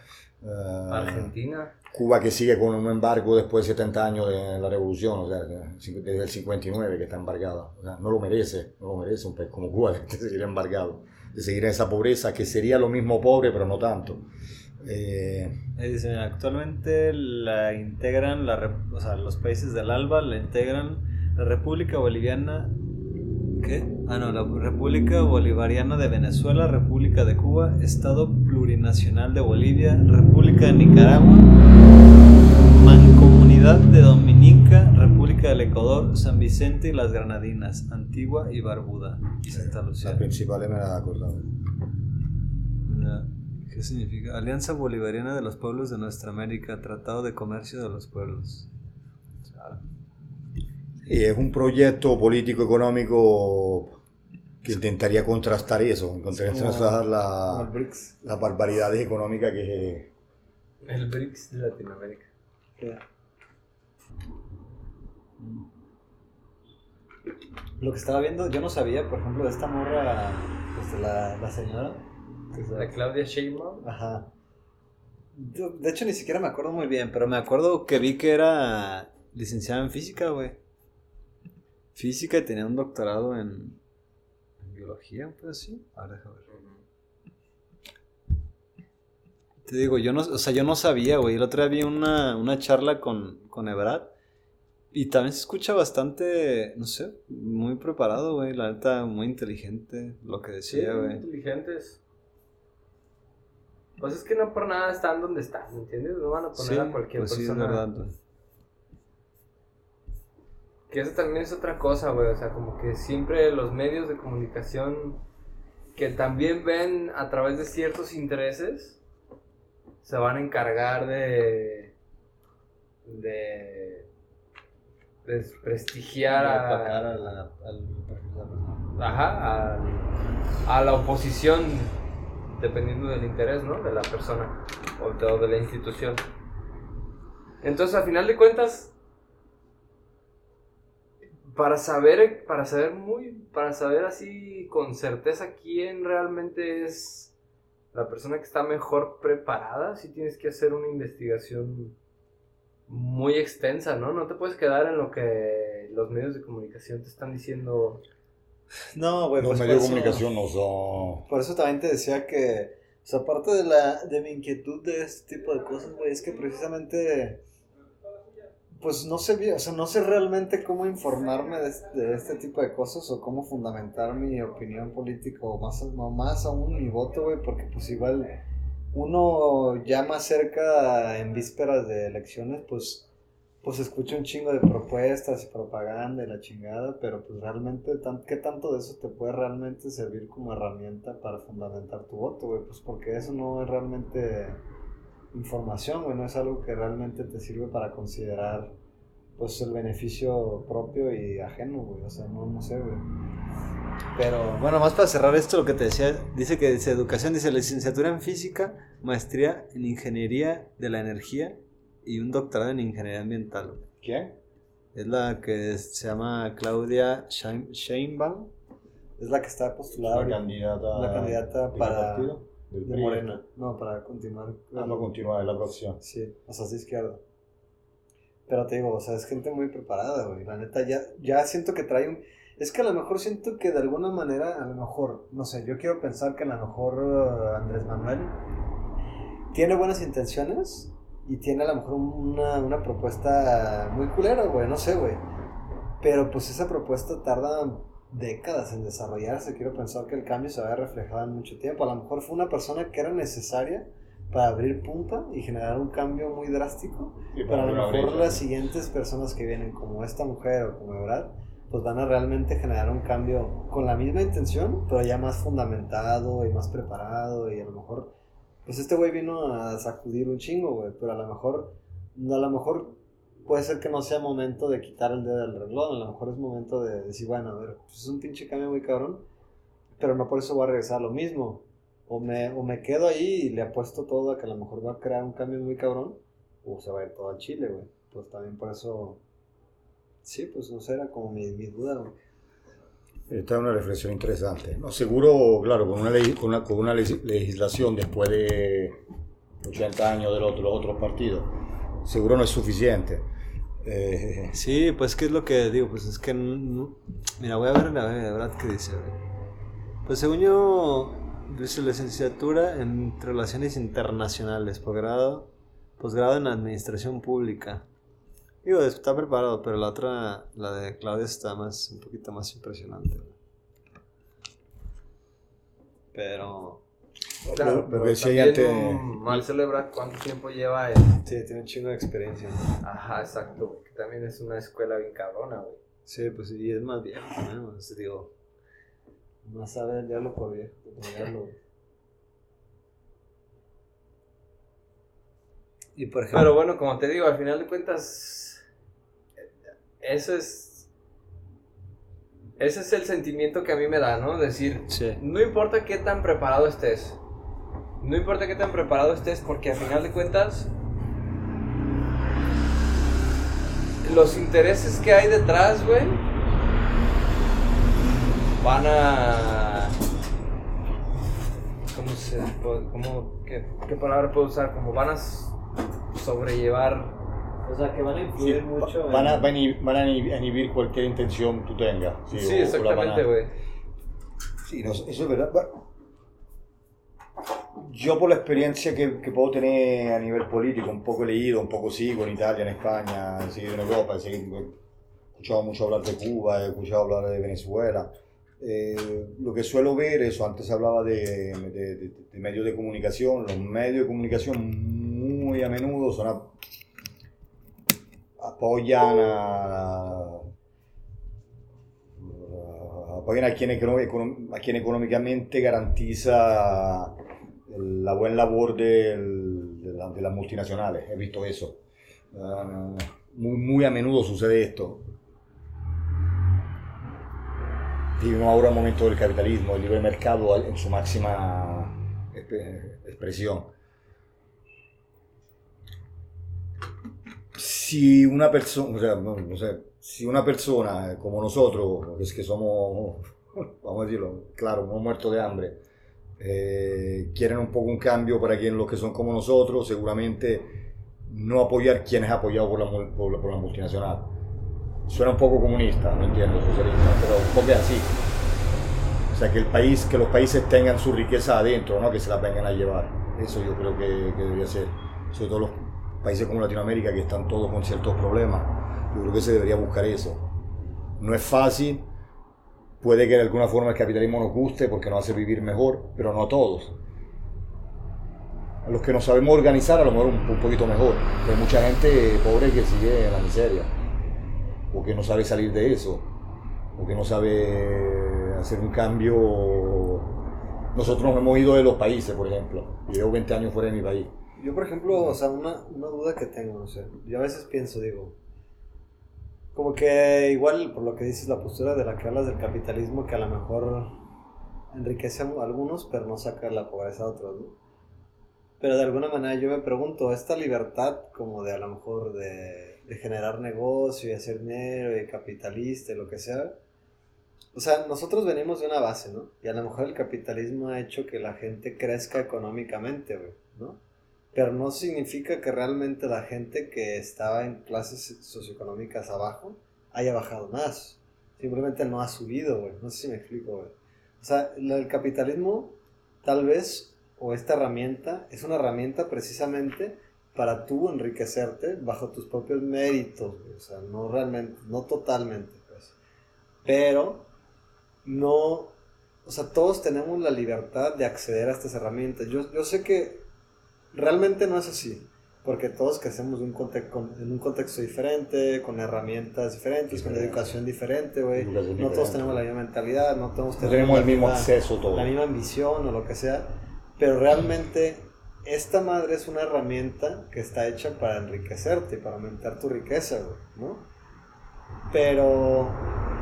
Eh, Argentina. Cuba que sigue con un embargo después de 70 años de la revolución, o sea, desde el 59 que está embargada. O sea, no lo merece, no lo merece un país como Cuba de seguir embargado, de seguir en esa pobreza, que sería lo mismo pobre, pero no tanto. Eh, Dicen, actualmente la integran, o sea, los países del ALBA la integran la República Boliviana, ¿Qué? Ah, no, la República Bolivariana de Venezuela, República de Cuba, Estado Plurinacional de Bolivia, República de Nicaragua, Mancomunidad de Dominica, República del Ecuador, San Vicente y las Granadinas, Antigua y Barbuda, y Santa La Lucía. principale me la acordavo. Ya. ¿Qué significa? Alianza Bolivariana de los Pueblos de Nuestra América, Tratado de Comercio de los Pueblos. Y es un proyecto político-económico que intentaría contrastar eso, contrastar la- las barbaridades económicas que... El BRICS de Latinoamérica. Lo que estaba viendo, yo no sabía, por ejemplo, de esta morra, pues de la, la señora. La Claudia Sheinbaum. Ajá. Yo, de hecho, ni siquiera me acuerdo muy bien, pero me acuerdo que vi que era licenciada en física, güey. Física y tenía un doctorado en biología, pues sí. Ahora déjame ver. Te digo, yo no, o sea, yo no sabía, güey. El otro día vi una, una charla con, con Ebrad. Y también se escucha bastante, no sé, muy preparado, güey. La neta, muy inteligente lo que Sí, decía, muy inteligentes. Pues es que no por nada están donde están, ¿me entiendes? No van a poner Sí, a cualquier pues sí, es persona. verdad. güey. Que eso también es otra cosa, güey. O sea, como que siempre los medios de comunicación que también ven a través de ciertos intereses se van a encargar de. de. desprestigiar Atacar a, a la- al- ajá, al- a la oposición dependiendo del interés, ¿no? De la persona o de, o de la institución. Entonces, a final de cuentas, para saber, para saber muy, para saber así con certeza quién realmente es la persona que está mejor preparada, sí tienes que hacer una investigación muy extensa, ¿no? No te puedes quedar en lo que los medios de comunicación te están diciendo. No, güey, Los pues medios de comunicación no son... Por eso también te decía que, o sea, aparte de, la, de mi inquietud de este tipo de cosas, güey, es que precisamente, pues no sé o sea, no sé realmente cómo informarme de, este- de este tipo de cosas o cómo fundamentar mi opinión política o más, más aún mi voto, güey, porque pues igual uno ya más cerca en vísperas de elecciones, pues pues escucha un chingo de propuestas y propaganda y la chingada, pero pues realmente, tan- ¿qué tanto de eso te puede realmente servir como herramienta para fundamentar tu voto, güey? Pues porque eso no es realmente información, güey, no es algo que realmente te sirve para considerar, pues, el beneficio propio y ajeno, güey, o sea, no, no sé, güey. Pero, bueno, más para cerrar esto, lo que te decía, dice que dice educación, dice licenciatura en física, maestría en ingeniería de la energía y un doctorado en ingeniería ambiental. güey. ¿Quién? Es la que se llama Claudia Sheinbaum. Es la que está postulada La candidata... la candidata ¿de qué para partido? De. Morena. No, para continuar. Ah, no continúa en la próxima. Sí, o sea, es izquierda. Pero te digo, o sea, es gente muy preparada, güey. La neta, ya, ya siento que trae un... Es que a lo mejor siento que de alguna manera, a lo mejor, no sé, yo quiero pensar que a lo mejor eh, Andrés Manuel tiene buenas intenciones y tiene a lo mejor una, una propuesta muy culera, güey, no sé, güey. Pero pues esa propuesta tarda décadas en desarrollarse. Quiero pensar que el cambio se va a reflejar en mucho tiempo. A lo mejor fue una persona que era necesaria para abrir punta y generar un cambio muy drástico. Sí, Pero a lo mejor las siguientes personas que vienen, como esta mujer o como Ebrard, pues van a realmente generar un cambio con la misma intención, pero ya más fundamentado y más preparado. Y a lo mejor, pues este güey vino a sacudir un chingo, güey, pero a lo mejor, a lo mejor puede ser que no sea momento de quitar el dedo del reloj, a lo mejor es momento de decir, bueno, a ver, pues es un pinche cambio muy cabrón, pero no por eso voy a regresar a lo mismo. O me, o me quedo ahí y le apuesto todo a que a lo mejor va a crear un cambio muy cabrón, o se va a ir todo a Chile, güey. Pues también por eso, sí, pues no sé, era como mi, mi duda, güey. Esta es una reflexión interesante. No, seguro, claro, con una, legi- con una, con una legis- legislación después de 80 años de los, los otros partidos, seguro no es suficiente. Eh, sí, pues que es lo que digo, pues es que... Mira, voy a ver la, la verdad que dice. Pues según yo, dice licenciatura en Relaciones Internacionales, posgrado, posgrado en Administración Pública. Digo, está preparado, pero la otra, la de Claudia, está más, un poquito más impresionante. Pero Claro, pero decía antes- Marcelo Ebrard, ¿cuánto tiempo lleva en...? sí, tiene un chingo de experiencia. Ajá, exacto, que también es una escuela bien cabrona, güey. Sí, pues sí, y es más viejo también, pues, digo. Más sabe el diablo por viejo. diablo. Y por ejemplo. Pero bueno, como te digo, al final de cuentas, eso es... Ese es el sentimiento que a mí me da, ¿no? Decir, Sí. no importa qué tan preparado estés, no importa qué tan preparado estés, porque al final de cuentas, los intereses que hay detrás, güey, van a... ¿Cómo se cómo, qué, qué palabra puedo usar? Como van a sobrellevar... O sea, que van a influir mucho. van, a, van, a, van a inhibir cualquier intención tú tengas. Sí, o- exactamente, a- güey. Sí, no, eso es verdad. Bueno, yo por la experiencia que, que puedo tener a nivel político, un poco leído, un poco sigo en Italia, en España, en Europa, he, escuchado mucho hablar de Cuba, he escuchado hablar de Venezuela. Eh, lo que suelo ver, eso, antes hablaba de, de- de- de medios de comunicación, los medios de comunicación muy a menudo son a- apoyan a, apoyan a quien, a quien económicamente garantiza la buena labor de, la- de las multinacionales. He visto eso. Ah, muy, muy a menudo sucede esto. Vivimos ahora un momento del capitalismo, el libre mercado en su máxima exp- expresión. si una persona, no, no si una persona como nosotros, que es que somos, vamos a decirlo, claro, hemos muerto de hambre, eh, quieren un poco un cambio para quien los que son como nosotros, seguramente no apoyar quienes apoyado por la, por por la multinacional. Suena un poco comunista, no entiendo, socialista, pero un poco es así. O sea, que el país, que los países tengan su riqueza adentro, no que se la vengan a llevar. Eso yo creo que, que debería ser. Sobre todo los países como Latinoamérica que están todos con ciertos problemas. Yo creo que se debería buscar eso. No es fácil, puede que de alguna forma el capitalismo nos guste porque nos hace vivir mejor, pero no a todos. A los que nos sabemos organizar a lo mejor un, un poquito mejor. Hay mucha gente pobre que sigue en la miseria, o que no sabe salir de eso, o que no sabe hacer un cambio. Nosotros nos hemos ido de los países, por ejemplo. Yo llevo 20 años fuera de mi país. Yo, por ejemplo, o sea, una, una duda que tengo, no sé. Yo a veces pienso, digo, como que igual por lo que dices, la postura de la que hablas del capitalismo, que a lo mejor enriquece a algunos, pero no saca la pobreza a otros, ¿no? Pero de alguna manera yo me pregunto, esta libertad como de a lo mejor de, generar negocio y hacer dinero y capitalista y lo que sea, o sea, nosotros venimos de una base, ¿no? Y a lo mejor el capitalismo ha hecho que la gente crezca económicamente, güey, ¿no? Pero no significa que realmente la gente que estaba en clases socioeconómicas abajo haya bajado más. Simplemente no ha subido, güey. No sé si me explico, güey. O sea, del capitalismo, tal vez, o esta herramienta, es una herramienta precisamente para tú enriquecerte bajo tus propios méritos, güey. O sea, no realmente, no totalmente, pues. Pero, no, o sea, todos tenemos la libertad de acceder a estas herramientas. Yo, yo sé que realmente no es así, porque todos crecemos en un, con- en un contexto diferente, con herramientas diferentes, con Diferente. educación diferente, güey. No todos tenemos la misma mentalidad, no todos No tenemos el mismo misma- acceso todos. la misma ambición o lo que sea, pero realmente esta madre es una herramienta que está hecha para enriquecerte, para aumentar tu riqueza, güey, ¿no? Pero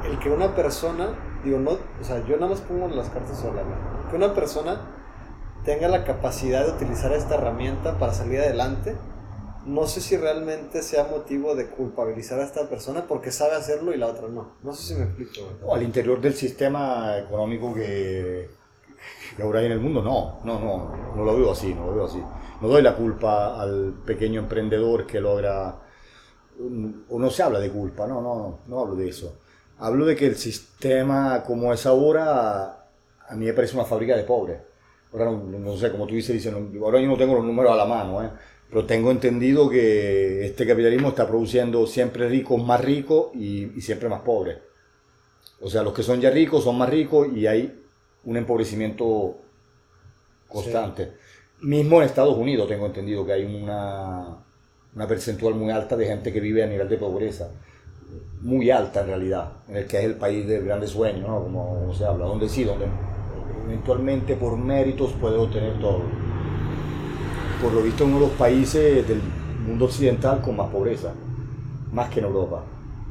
el que una persona, digo, no, o sea, yo nada más pongo las cartas sobre la mesa, que una persona tenga la capacidad de utilizar esta herramienta para salir adelante, no sé si realmente sea motivo de culpabilizar a esta persona porque sabe hacerlo y la otra no. No sé si me explico, al interior del sistema económico que, que ahora hay en el mundo, no, no, no, no lo veo así, no lo veo así. No doy la culpa al pequeño emprendedor que logra, o no se habla de culpa, no, no, no hablo de eso. Hablo de que el sistema como es ahora, a mí me parece una fábrica de pobres. Ahora no, no sé, como tú dices, dicen, ahora yo no tengo los números a la mano, ¿eh? pero tengo entendido que este capitalismo está produciendo siempre ricos más ricos y, y siempre más pobres. O sea, los que son ya ricos son más ricos y hay un empobrecimiento constante. Mismo en Estados Unidos tengo entendido que hay una, una percentual muy alta de gente que vive a nivel de pobreza. Muy alta en realidad, en el que es el país de grandes sueños, ¿no? como, como se habla, donde sí, donde eventualmente por méritos puede obtener todo. Por lo visto, uno de los países del mundo occidental con más pobreza, más que en Europa.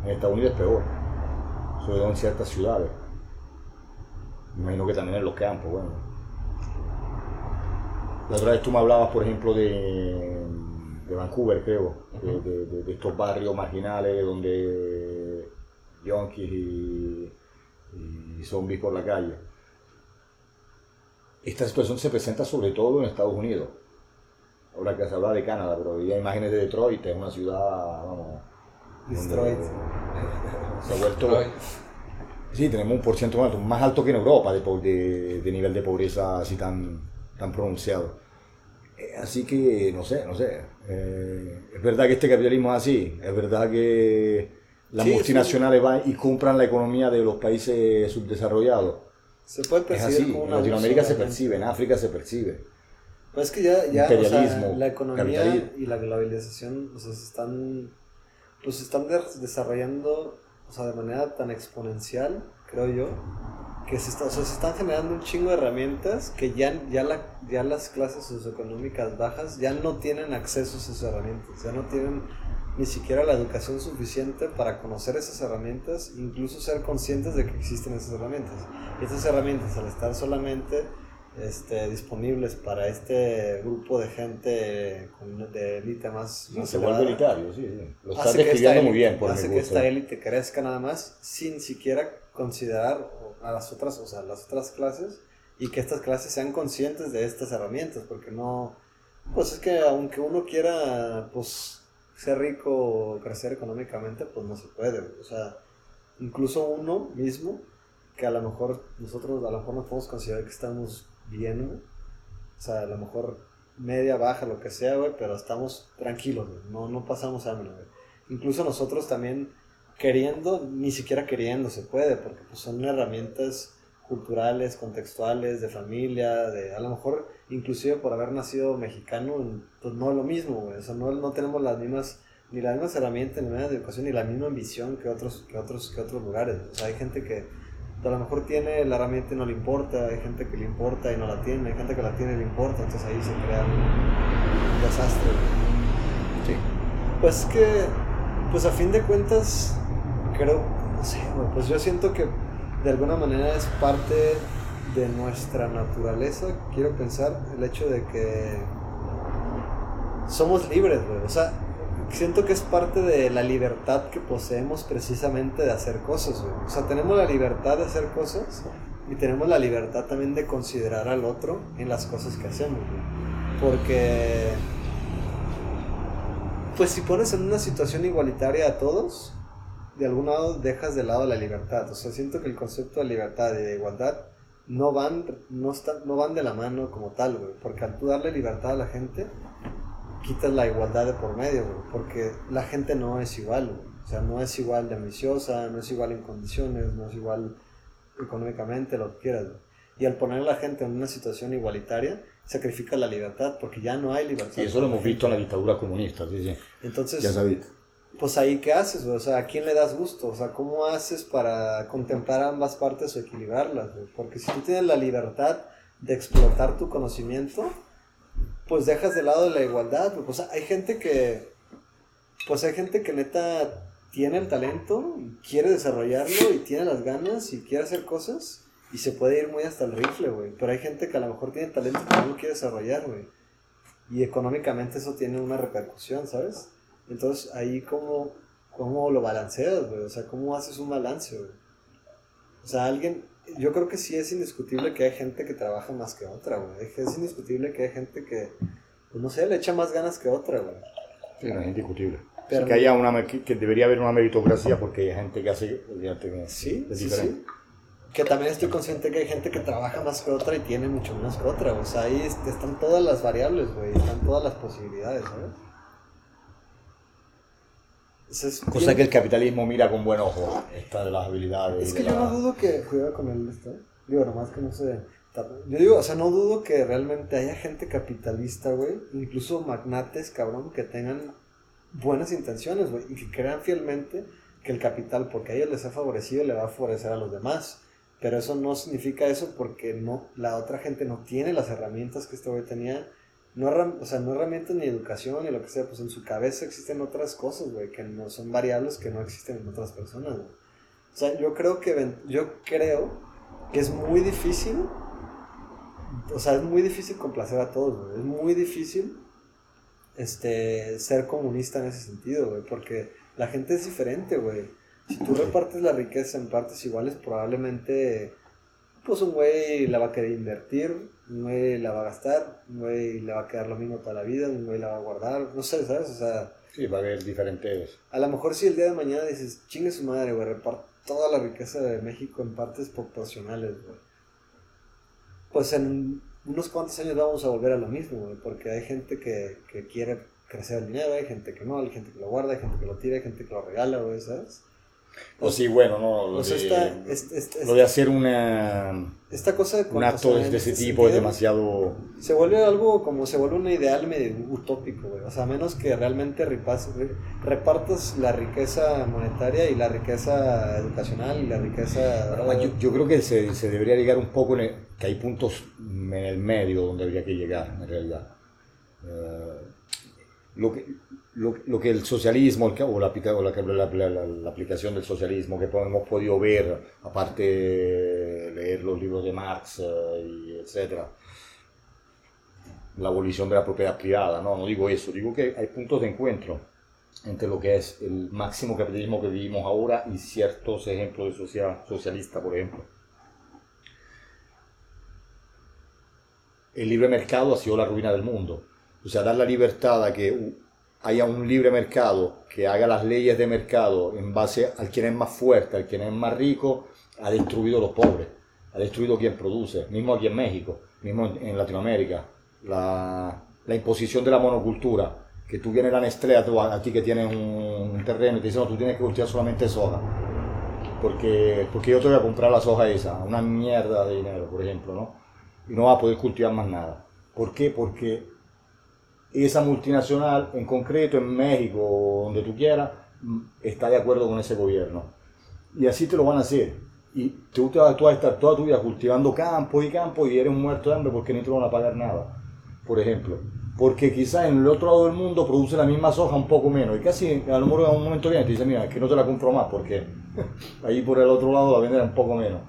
En Estados Unidos es peor, sobre todo en ciertas ciudades. Me imagino que también en los campos, bueno. La otra vez tú me hablabas, por ejemplo, de, de Vancouver, creo, de, de- de estos barrios marginales donde yonkis y, y zombies por la calle. Esta situación se presenta sobre todo en Estados Unidos. Ahora que se habla de Canadá, pero había imágenes de Detroit, es una ciudad, vamos, Detroit. se ha vuelto... Detroit. Sí, tenemos un porcentaje más alto, más alto que en Europa de, de- de nivel de pobreza así tan, tan pronunciado. Eh, Así que, no sé, no sé. Eh, es verdad que este capitalismo es así. Es verdad que las Sí, multinacionales van y compran la economía de los países subdesarrollados. Se puede Es percibir así. como En Latinoamérica se percibe, en África se percibe. Pues es que ya, ya o sea, Imperialismo, la economía y la globalización o sea, se están, pues, se están des- desarrollando o sea, de manera tan exponencial, creo yo, que se, está- o sea, se están generando un chingo de herramientas que ya, ya, la, ya las clases socioeconómicas bajas ya no tienen acceso a esas herramientas, ya no tienen ni siquiera la educación suficiente para conocer esas herramientas, incluso ser conscientes de que existen esas herramientas. Y estas herramientas, al estar solamente este, disponibles para este grupo de gente con- de élite más, más se vuelve elitario, sí, sí. Lo estás describiendo muy bien, por hace que gusto. esta élite crezca nada más sin siquiera considerar a las otras, o sea, las otras clases y que estas clases sean conscientes de estas herramientas, porque no, pues es que aunque uno quiera, pues, ser rico o crecer económicamente, pues no se puede, o sea, incluso uno mismo, que a lo mejor nosotros, a lo mejor nos podemos considerar que estamos bien, o sea, a lo mejor media, baja, lo que sea, güey, pero estamos tranquilos, no, no pasamos hambre, güey. Incluso nosotros también queriendo, ni siquiera queriendo se puede, porque pues son herramientas culturales, contextuales, de familia, de a lo mejor inclusive por haber nacido mexicano, pues no es lo mismo, güey. O sea, no, no tenemos las mismas, ni las mismas herramientas, ni la misma educación, ni la misma ambición que otros, que otros, que otros lugares. O sea, hay gente que a lo mejor tiene la herramienta y no le importa, hay gente que le importa y no la tiene, hay gente que la tiene y le importa, entonces ahí se crea un, desastre. güey. Sí. Pues que, pues a fin de cuentas, creo, no sé, güey, pues yo siento que de alguna manera es parte de nuestra naturaleza, quiero pensar, el hecho de que somos libres, güey. O sea, siento que es parte de la libertad que poseemos precisamente de hacer cosas. O sea, tenemos la libertad de hacer cosas y tenemos la libertad también de considerar al otro en las cosas que hacemos. Porque, pues si pones en una situación igualitaria a todos, de algún lado dejas de lado la libertad. O sea, siento que el concepto de libertad y de igualdad no van, no están, no van de la mano como tal, güey. Porque al tú darle libertad a la gente, quitas la igualdad de por medio, güey. Porque la gente no es igual, güey. O sea, no es igual de ambiciosa, no es igual en condiciones, no es igual económicamente, lo que quieras, güey. Y al poner a la gente en una situación igualitaria, sacrifica la libertad, porque ya no hay libertad. Y eso lo hemos visto en la dictadura comunista, sí, sí. Entonces, Ya sabéis. Pues ahí qué haces, güey? O sea, ¿a quién le das gusto? O sea, ¿cómo haces para contemplar ambas partes o equilibrarlas, güey? Porque si tú tienes la libertad de explotar tu conocimiento, pues dejas de lado la igualdad, güey. Sea, hay gente que, pues hay gente que neta tiene el talento, y quiere desarrollarlo y tiene las ganas y quiere hacer cosas y se puede ir muy hasta el rifle, güey. Pero hay gente que a lo mejor tiene talento pero no lo quiere desarrollar, güey. Y económicamente eso tiene una repercusión, ¿sabes? Entonces ahí cómo, cómo lo balanceas, güey. O sea, cómo haces un balance, güey. O sea, alguien, yo creo que sí es indiscutible que hay gente que trabaja más que otra, güey. Es indiscutible que hay gente que, pues no sé, le echa más ganas que otra, güey. Sí, no es indiscutible. Pero- que haya una que, debería haber una meritocracia porque hay gente que hace que Sí, es diferente. sí. Que también estoy consciente que hay gente que trabaja más que otra y tiene mucho menos que otra. O sea, ahí están todas las variables, güey. Están todas las posibilidades, ¿sabes? Es Cosa bien- que el capitalismo mira con buen ojo, esta de las habilidades. Es y que yo la- no dudo que cuidado con el esto. Digo, nomás que no sé. Yo digo, o sea, no dudo que realmente haya gente capitalista, güey, incluso magnates, cabrón, que tengan buenas intenciones, güey, y que crean fielmente que el capital, porque a ellos les ha favorecido, le va a favorecer a los demás. Pero eso no significa eso porque no, la otra gente no tiene las herramientas que este güey tenía. No, o sea, no herramientas ni educación ni lo que sea, pues en su cabeza existen otras cosas, güey, que no son variables que no existen en otras personas, güey. O sea, yo creo que, yo creo que es muy difícil, o sea, es muy difícil complacer a todos, güey. Es muy difícil este, ser comunista en ese sentido, güey, porque la gente es diferente, güey. Si tú repartes la riqueza en partes iguales, probablemente, pues un güey la va a querer invertir, un güey la va a gastar, un güey le va a quedar lo mismo toda la vida, un güey la va a guardar, no sé, ¿sabes? O sea... Sí, va a haber diferentes... A lo mejor si el día de mañana dices, chingue su madre, güey, reparte toda la riqueza de México en partes proporcionales, güey. Pues en unos cuantos años vamos a volver a lo mismo, güey, porque hay gente que, que quiere crecer el dinero, hay gente que no, hay gente que lo guarda, hay gente que lo tira, hay gente que lo regala, güey, ¿sabes? Pues sí, bueno, no, lo, de, hacer una, esta cosa un acto de, ese tipo es demasiado... Se vuelve algo como se vuelve un ideal medio utópico, güey. O sea, a menos que realmente repartas la riqueza monetaria y la riqueza educacional y la riqueza... yo, creo que se, se, debería llegar un poco, en que hay puntos en el medio donde habría que llegar, en realidad. Uh, lo que, lo, lo, que el socialismo o, la, la, aplicación del socialismo que hemos podido ver, aparte leer los libros de Marx, eh, y etc. La abolición de la propiedad privada, no, no digo eso, digo que hay puntos de encuentro entre lo que es el máximo capitalismo que vivimos ahora y ciertos ejemplos de sociedad socialista, por ejemplo. El libre mercado ha sido la ruina del mundo o sea, dar la libertad a que haya un libre mercado que haga las leyes de mercado en base al quien es más fuerte, al quien es más rico, ha destruido a los pobres, ha destruido a quien produce, mismo aquí en México, mismo en, Latinoamérica. La, la, imposición de la monocultura, que tú vienes a Nestlé, aquí que tienes un, terreno te dicen, no, tú tienes que cultivar solamente soja, porque, porque yo te voy a comprar la soja esa, una mierda de dinero, por ejemplo, ¿no? Y no vas a poder cultivar más nada. ¿Por qué? Porque esa multinacional en concreto en México, donde tú quieras, mm, está de acuerdo con ese gobierno. Y así te lo van a hacer. Y tú, vas a estar toda tu vida cultivando campo y campo y eres un muerto de hambre porque ni te van a pagar nada, por ejemplo. Porque quizás en el otro lado del mundo produce la misma soja un poco menos. Y casi a lo mejor en un momento viene y te dice, mira, es que no te la compro más porque ahí por el otro lado la venden un poco menos.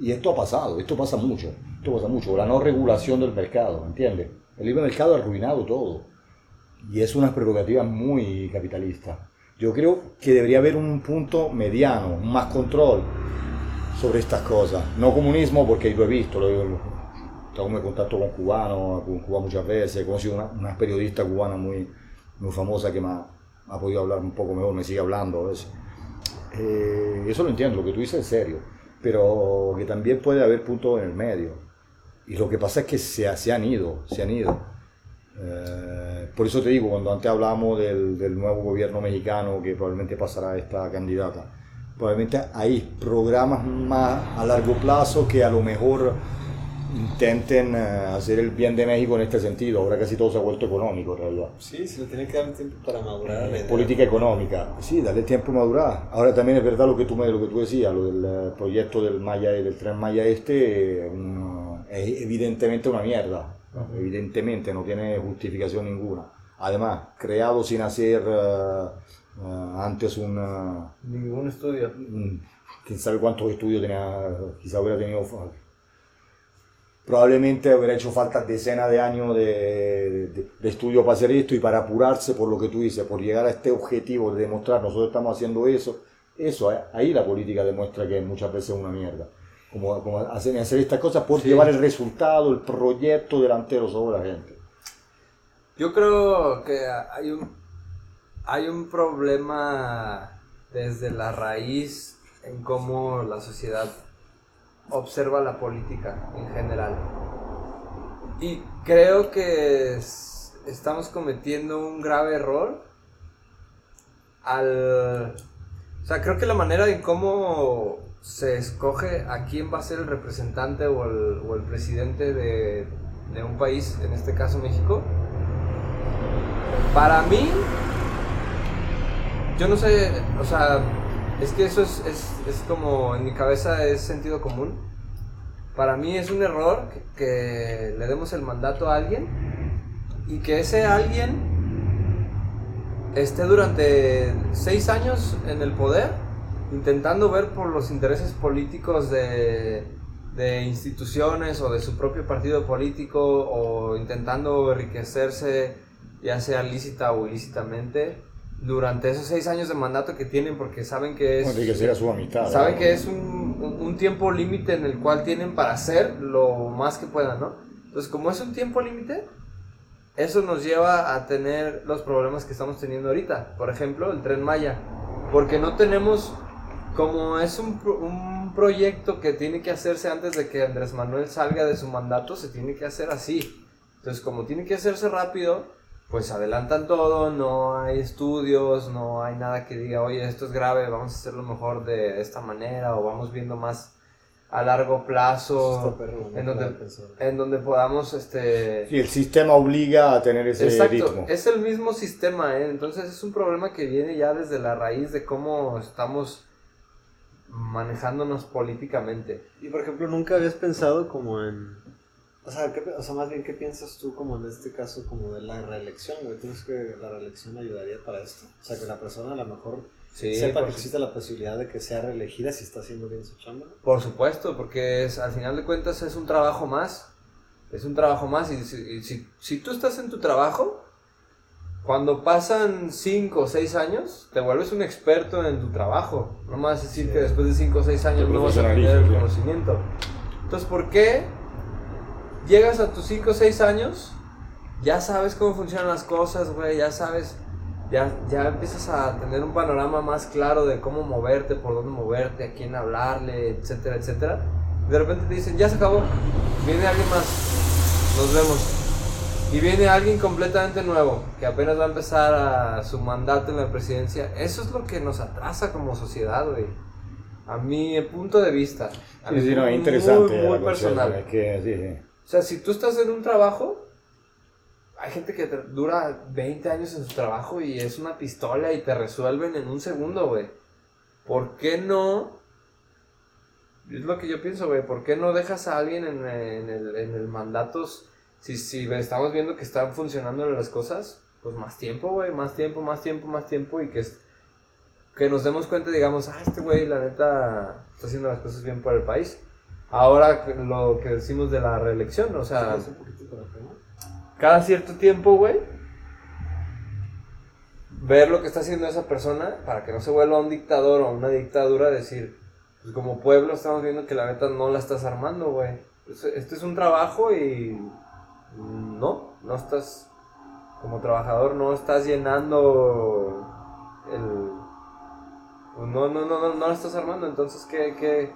Y esto ha pasado, esto pasa mucho, esto pasa mucho. La no regulación del mercado, ¿entiendes? El libre mercado ha arruinado todo. Y es una prerrogativa muy capitalista. Yo creo que debería haber un punto mediano, más control sobre estas cosas. No comunismo, porque lo he visto, lo, estamos en contacto con cubanos, con Cuba muchas veces, he conocido una, una periodista cubana muy, muy famosa que me ha, podido hablar un poco mejor, me sigue hablando a veces. Eh, eso lo entiendo, lo que tú dices es serio, pero que también puede haber puntos en el medio. Y lo que pasa es que se, se han ido, se han ido. Eh, por eso te digo, cuando antes hablábamos del, del, nuevo gobierno mexicano que probablemente pasará esta candidata, probablemente hay programas más a largo plazo que a lo mejor intenten eh, hacer el bien de México en este sentido. Ahora casi todo se ha vuelto económico, en realidad. Sí, se le tiene que dar tiempo para madurar. política económica. Sí, darle tiempo a madurar. Ahora también es verdad lo que tú, lo que tú decías, lo del eh, proyecto del Maya, del tren Maya este, es evidentemente una mierda. Evidentemente no tiene justificación ninguna. Además, creado sin hacer uh, uh, antes un... Uh, Ningún estudio. quién sabe cuántos estudios tenía, quizá hubiera tenido... Probablemente hubiera hecho falta decenas de años de, de, de, estudio para hacer esto y para apurarse por lo que tú dices, por llegar a este objetivo de demostrar nosotros estamos haciendo eso. Eso, ahí la política demuestra que muchas veces es una mierda como, como hacer, hacer estas cosas por llevar el resultado, el proyecto delantero sobre la gente. Yo creo que hay un, hay un problema desde la raíz en cómo la sociedad observa la política en general. Y creo que estamos cometiendo un grave error al... O sea, creo que la manera en cómo se escoge a quién va a ser el representante o el, o el presidente de, de un país, en este caso México, para mí, yo no sé, o sea, es que eso es, es, es como en mi cabeza es sentido común. Para mí es un error que, que le demos el mandato a alguien y que ese alguien esté durante seis años en el poder intentando ver por los intereses políticos de, de instituciones o de su propio partido político o intentando enriquecerse ya sea lícita o ilícitamente durante esos seis años de mandato que tienen porque saben que es Enriquecer a su amistad. saben ¿no? que es un, un- un tiempo límite en el cual tienen para hacer lo más que puedan, ¿no? Entonces, como es un tiempo límite, eso nos lleva a tener los problemas que estamos teniendo ahorita. Por ejemplo, el tren Maya. Porque no tenemos, como es un, un proyecto que tiene que hacerse antes de que Andrés Manuel salga de su mandato, se tiene que hacer así. Entonces, como tiene que hacerse rápido, pues adelantan todo, no hay estudios, no hay nada que diga, oye, esto es grave, vamos a hacerlo mejor de esta manera, o vamos viendo más a largo plazo, perro, en donde, en donde podamos, este... Sí, el sistema obliga a tener ese Exacto, ritmo. es el mismo sistema, ¿eh? entonces es un problema que viene ya desde la raíz de cómo estamos manejándonos políticamente. Y por ejemplo, nunca habías pensado como en. O sea, ¿qué o sea, más bien, ¿qué piensas tú como en este caso como de la reelección, güey? ¿Tú crees que la reelección ayudaría para esto? O sea, que la persona a lo mejor Sí, sepa que existe la posibilidad de que sea reelegida si está haciendo bien su chamba. Por supuesto, porque es, al final de cuentas es un trabajo más. Es un trabajo más. Y si, y si, si tú estás en tu trabajo, cuando pasan 5 o 6 años, te vuelves un experto en tu trabajo. No a decir Sí. que después de 5 o 6 años no vas a tener el conocimiento. Entonces, ¿por qué llegas a tus 5 o 6 años? Ya sabes cómo funcionan las cosas, güey. Ya sabes ya, ya empiezas a tener un panorama más claro de cómo moverte, por dónde moverte, a quién hablarle, etcétera, etcétera. De repente te dicen, ya se acabó, viene alguien más, nos vemos. Y viene alguien completamente nuevo, que apenas va a empezar a su mandato en la presidencia. Eso es lo que nos atrasa como sociedad, güey. A mi punto de vista. A Sí, mi sí, no, muy, es interesante. Muy, la personal. que, sí. O sea, si tú estás en un trabajo, hay gente que dura 20 años en su trabajo y es una pistola y te resuelven en un segundo, güey. ¿Por qué no? Es lo que yo pienso, güey. ¿Por qué no dejas a alguien en, en el, en el mandato? Si, si estamos viendo que están funcionando las cosas, pues más tiempo, güey. Más tiempo, más tiempo, más tiempo. Y que, es- que nos demos cuenta, digamos, ah, este güey, la neta, está haciendo las cosas bien por el país. Ahora lo que decimos de la reelección, o sea, cada cierto tiempo, güey, ver lo que está haciendo esa persona para que no se vuelva un dictador o una dictadura, decir, pues como pueblo estamos viendo que la neta no la estás armando, güey. Pues, Este es un trabajo y no, no estás, como trabajador, no estás llenando el... No, no, no, no, no la estás armando, entonces, ¿qué, qué?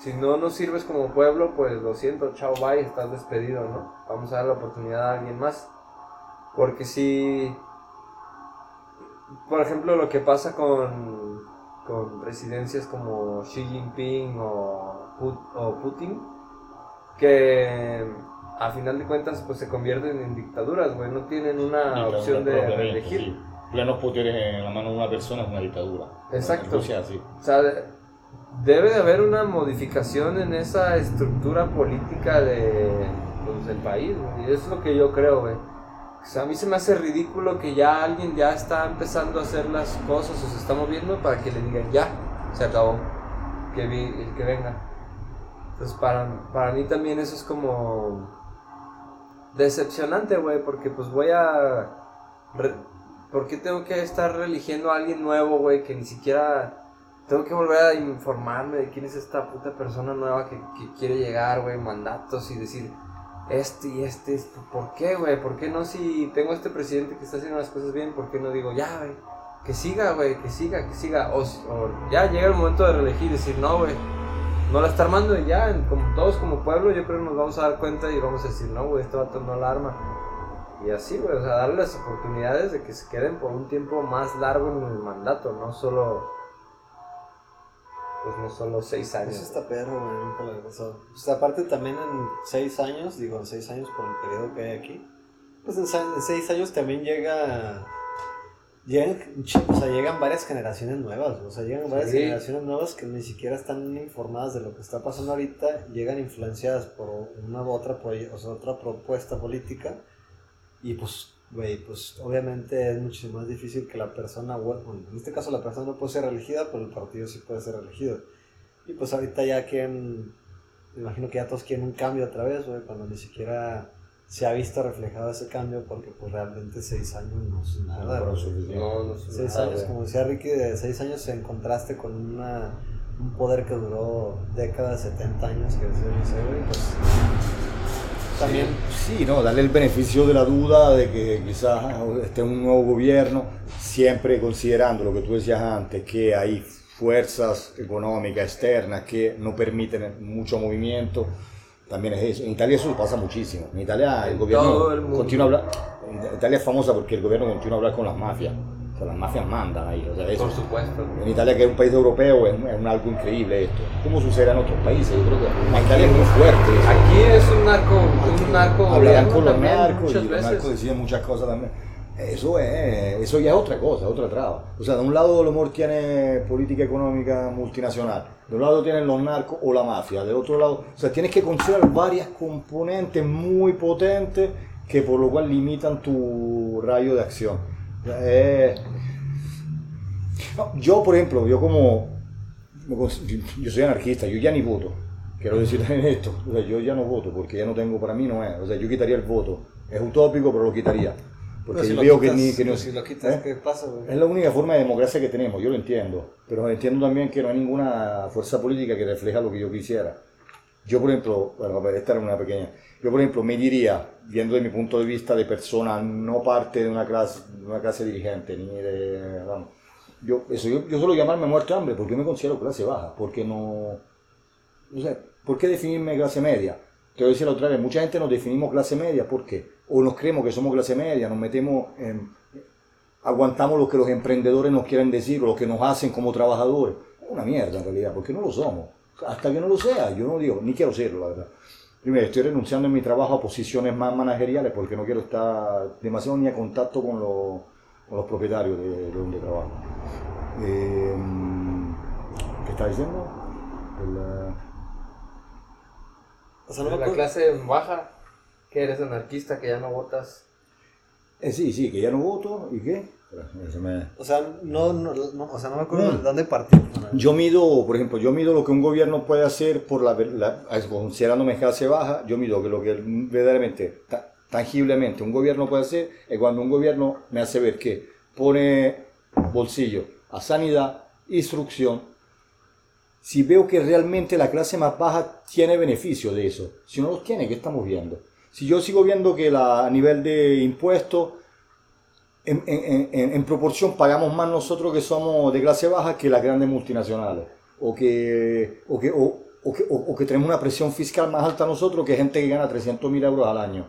Si no nos sirves como pueblo, pues lo siento, chao, bye, estás despedido, ¿no? Vamos a dar la oportunidad a alguien más. Porque si, por ejemplo, lo que pasa con, con presidencias como Xi Jinping o, o Putin, que a final de cuentas pues se convierten en dictaduras, güey, no tienen una opción de reelegir. sí. Plenos poderes en la mano de una persona es una dictadura. Exacto. Rusia, sí. O sea, de- debe de haber una modificación en esa estructura política de, pues, del país, güey. Y es lo que yo creo, güey. O sea, a mí se me hace ridículo que ya alguien ya está empezando a hacer las cosas o se está moviendo para que le digan ya, se acabó, que, vi- el que venga. Entonces, para, para mí también eso es como decepcionante, güey, porque pues voy a... re- ¿Por qué tengo que estar religiendo a alguien nuevo, güey, que ni siquiera... Tengo que volver a informarme de quién es esta puta persona nueva que, que quiere llegar, güey, mandatos y decir este y este, es- ¿por qué, güey? ¿Por qué no si tengo este presidente que está haciendo las cosas bien, por qué no digo ya, güey? Que siga, güey, que siga, que siga. O, o ya llega el momento de reelegir y decir, no, güey, no la está armando y ya, en- como todos como pueblo, yo creo que nos vamos a dar cuenta y vamos a decir, no, güey, este vato no la arma. Y así, güey, o sea, darle las oportunidades de que se queden por un tiempo más largo en el mandato, no solo pues no son los seis años. Eso está perro, güey, nunca lo había pensado. O sea, aparte también en seis años, digo, en seis años por el periodo que hay aquí, pues en seis años también llega... Llegan, o sea, llegan varias generaciones nuevas, o sea, llegan varias Sí. generaciones nuevas que ni siquiera están informadas de lo que está pasando ahorita, llegan influenciadas por una u otra, o sea, otra propuesta política y pues, güey, pues obviamente es muchísimo más difícil que la persona, bueno, en este caso la persona no puede ser elegida, pero el partido sí puede ser elegido. Y pues ahorita ya quieren, me imagino que ya todos quieren un cambio otra vez, güey, cuando ni siquiera se ha visto reflejado ese cambio, porque pues realmente seis años no es nada. No. No, no. Seis nada, años, como decía Ricky, de seis años en contraste con una, un poder que duró décadas, 70 años, que es güey, pues también... Sí, no, darle el beneficio de la duda de que quizás esté un nuevo gobierno, siempre considerando lo que tú decías antes, que hay fuerzas económicas externas que no permiten mucho movimiento. También es eso. En Italia eso pasa muchísimo. En Italia el gobierno el continúa hablar. Italia es famosa porque el gobierno continúa a hablar con las mafias. O sea, las mafias mandan ahí. O sea, eso. Por supuesto. En Italia, que es un país europeo, es, es algo increíble esto. ¿Cómo sucede en otros países? Yo creo que en Italia es muy fuerte. eso. Aquí es un narco, un narco Hablarán con los narcos y los narcos deciden muchas cosas también. Eso, es, eso ya es otra cosa, otra traba. O sea, de un lado el humor tiene política económica multinacional, de un lado tienen los narcos o la mafia, del otro lado, o sea, tienes que considerar varias componentes muy potentes que por lo cual limitan tu rayo de acción. No, yo, por ejemplo, yo como, yo soy anarquista, yo ya ni voto. Quiero decir en esto, o sea, yo ya no voto porque ya no tengo, para mí no es, o sea, yo quitaría el voto. Es utópico, pero lo quitaría. Porque si lo veo quitas, que, ni, que no pero si lo quitas, ¿eh? ¿qué pasa, güey? Es la única forma de democracia que tenemos, yo lo entiendo. Pero entiendo también que no hay ninguna fuerza política que refleja lo que yo quisiera. Yo, por ejemplo, bueno, esta era una pequeña. Yo, por ejemplo, me diría, viendo de mi punto de vista de persona, no parte de una clase, de una clase dirigente, ni de. Vamos, yo, eso, yo, yo suelo llamarme muerte de hambre porque yo me considero clase baja, porque no. No sé, ¿por qué definirme clase media? Te voy a decir la otra vez, mucha gente nos definimos clase media, ¿por qué? O nos creemos que somos clase media, nos metemos en, aguantamos lo que los emprendedores nos quieren decir o lo que nos hacen como trabajadores. Es una mierda en realidad, porque no lo somos. Hasta que no lo sea, yo no digo, ni quiero serlo, la verdad. Primero, estoy renunciando en mi trabajo a posiciones más manageriales porque no quiero estar demasiado ni a contacto con los, con los propietarios de, de donde trabajo. Eh, ¿Qué está diciendo? El, O sea, no me la clase baja, que eres anarquista, que ya no votas. eh, sí, sí, que ya no voto y qué. Espera, se me- O sea, no, no, no- o sea, no me acuerdo Mm. de dónde partir. Yo mido, por ejemplo, yo mido lo que un gobierno puede hacer por la, la- considerándome clase baja, yo mido que lo que verdaderamente, ta- tangiblemente un gobierno puede hacer es cuando un gobierno me hace ver que pone bolsillo a sanidad, instrucción. Si veo que realmente la clase más baja tiene beneficio de eso, si no los tiene, ¿qué estamos viendo? Si yo sigo viendo que la, a nivel de impuestos en, en- en- en proporción pagamos más nosotros que somos de clase baja que las grandes multinacionales. O que, o que, o, o que, o- que tenemos una presión fiscal más alta nosotros que gente que gana 300 mil euros al año.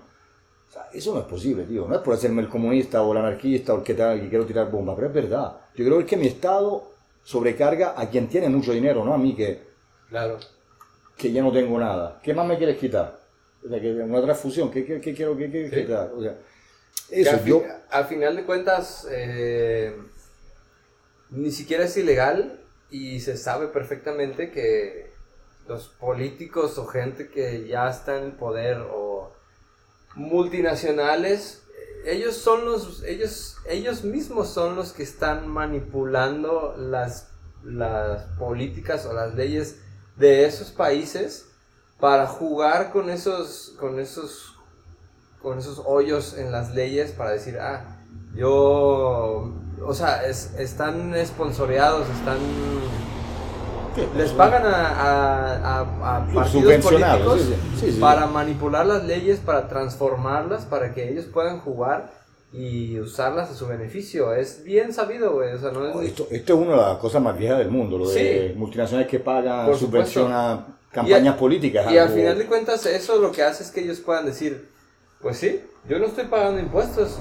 O sea, eso no es posible, tío. No es por hacerme el comunista o el anarquista o el que, tal, que quiero tirar bombas, pero es verdad. Yo creo que mi Estado sobrecarga a quien tiene mucho dinero, no a mí que, Claro. que ya no tengo nada. ¿Qué más me quieres quitar? O sea, que una transfusión, ¿qué, qué, qué quiero qué, qué Sí. O sea, eso, al, yo... al final de cuentas, eh, ni siquiera es ilegal y se sabe perfectamente que los políticos o gente que ya está en el poder o multinacionales, ellos son los, ellos, ellos mismos son los que están manipulando las, las políticas o las leyes de esos países para jugar con esos, con esos con esos hoyos en las leyes para decir, ah, yo, o sea, es- están esponsoreados, están, les pagan a, a, a- a Sí, partidos subvencionados, políticos sí, sí, sí, sí. para manipular las leyes, para transformarlas, para que ellos puedan jugar y usarlas a su beneficio. Es bien sabido, güey, o sea, no es... Oh, Esto, esto es una de las cosas más viejas del mundo, lo de multinacionales que pagan, Por supuesto. subvencionan campañas políticas. Y al final de cuentas, eso lo que hace es que ellos puedan decir, pues sí, yo no estoy pagando impuestos,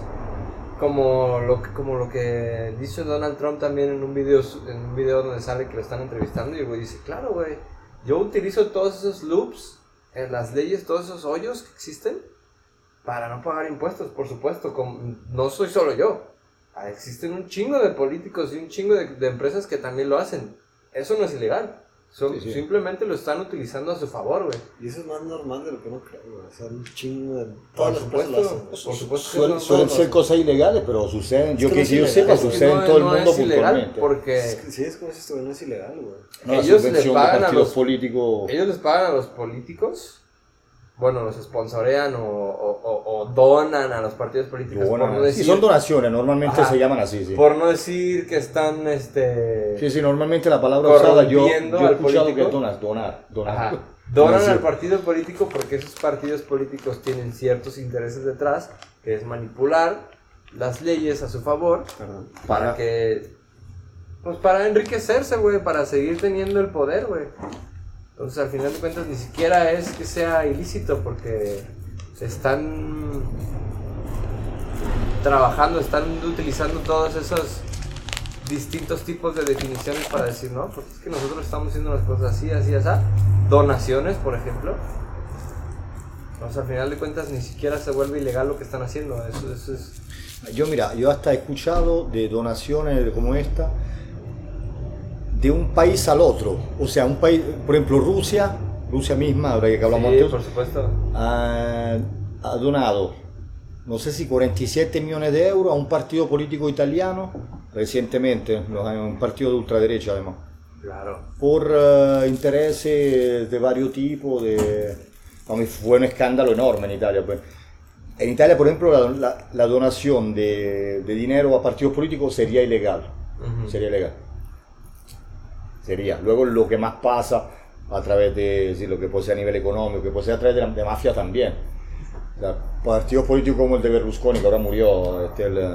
como lo como lo que dice Donald Trump también en un video en un video donde sale que lo están entrevistando y el güey dice, "Claro, güey, yo utilizo todos esos loops en las leyes, todos esos hoyos que existen para no pagar impuestos, por supuesto, como, no soy solo yo. Existen un chingo de políticos y un chingo de, de empresas que también lo hacen. Eso no es ilegal. Son- Sí, sí. Simplemente lo están utilizando a su favor, güey. Y eso es más normal de lo que uno cree, güey. O sea, un chingo de. Por Todas las supuesto, hacen. por supuesto. Suelen, no- suelen no- ser cosas ilegales, pero suceden. Yo que que yo sepa, es que sucede no- en todo el mundo es ilegal puntualmente. Es porque que- Sí, es como si esto no es ilegal, güey. Ellos le subvención de pagan a los- políticos. ellos les pagan a los políticos, bueno, los sponsorean o, o- o- o donan a los partidos políticos. Bueno, por, no sí, decir, son donaciones, normalmente Ajá. se llaman así, sí. por no decir que están, este... Sí, sí, normalmente la palabra usada yo, yo he escuchado que político. es donar, donar, donar. Ajá. Donan al partido político porque esos partidos políticos tienen ciertos intereses detrás, que es manipular las leyes a su favor Perdón. para Para- que pues para enriquecerse, güey, para seguir teniendo el poder, güey. Entonces, al final de cuentas ni siquiera es que sea ilícito porque están trabajando, están utilizando todos esos distintos tipos de definiciones para decir, no, pues es que nosotros estamos haciendo las cosas así, así, así. Donaciones, por ejemplo. Pues al final de cuentas ni siquiera se vuelve ilegal lo que están haciendo. Eso, eso es... Yo mira, yo hasta he escuchado de donaciones como esta de un país al otro. O sea, un país, por ejemplo, Rusia, Rusia misma, ahora que hablamos Sí, antes, por supuesto. ha, ha donado, no sé si 47 millones de euros a un partido político italiano recientemente, un partido de ultraderecha además, Claro. por eh, intereses de varios tipos, de, fue un escándalo enorme en Italia. pues. En Italia, por ejemplo, la, la- la donación de, de dinero a partidos políticos sería ilegal. Ujú. Sería ilegal. Sería. Luego lo que más pasa a través de lo que ser a nivel económico, que ser a través de, la- de mafia también. O sea, partidos políticos como el de Berlusconi, que ahora murió, este, el, eh,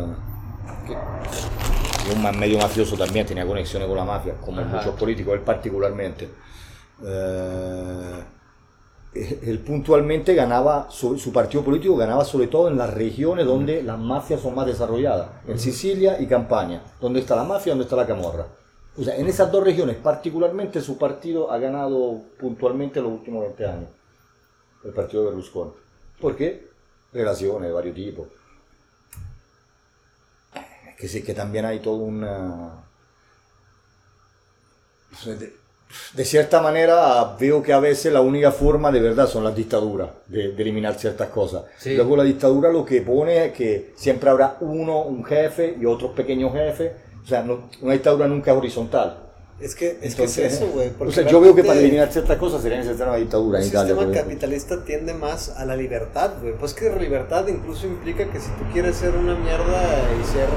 que- un medio mafioso también, tenía conexiones con la mafia, como Ajá. muchos políticos, él particularmente. Eh, él puntualmente ganaba, su, su partido político ganaba sobre todo en las regiones donde las mafias son más desarrolladas, en Sicilia y Campania, donde está la mafia donde está la camorra. O sea, en esas dos regiones particularmente su partido ha ganado puntualmente los últimos 20 años, el partido de Berlusconi. ¿Por qué? Relaciones de varios tipos. Es que sí, que también hay todo una... De, de cierta manera veo que a veces la única forma de verdad son las dictaduras, de, de eliminar ciertas cosas. Sí. Luego la dictadura lo que pone es que siempre habrá uno, un jefe y otros pequeños jefes. O sea, no- una dictadura nunca es horizontal. Es que es, que es eso, güey. O sea, yo veo que para eliminar ciertas cosas sería necesaria una dictadura Italia. sistema capitalista tiende más a la libertad, güey. Pues que la libertad incluso implica que si tú quieres ser una mierda y ser,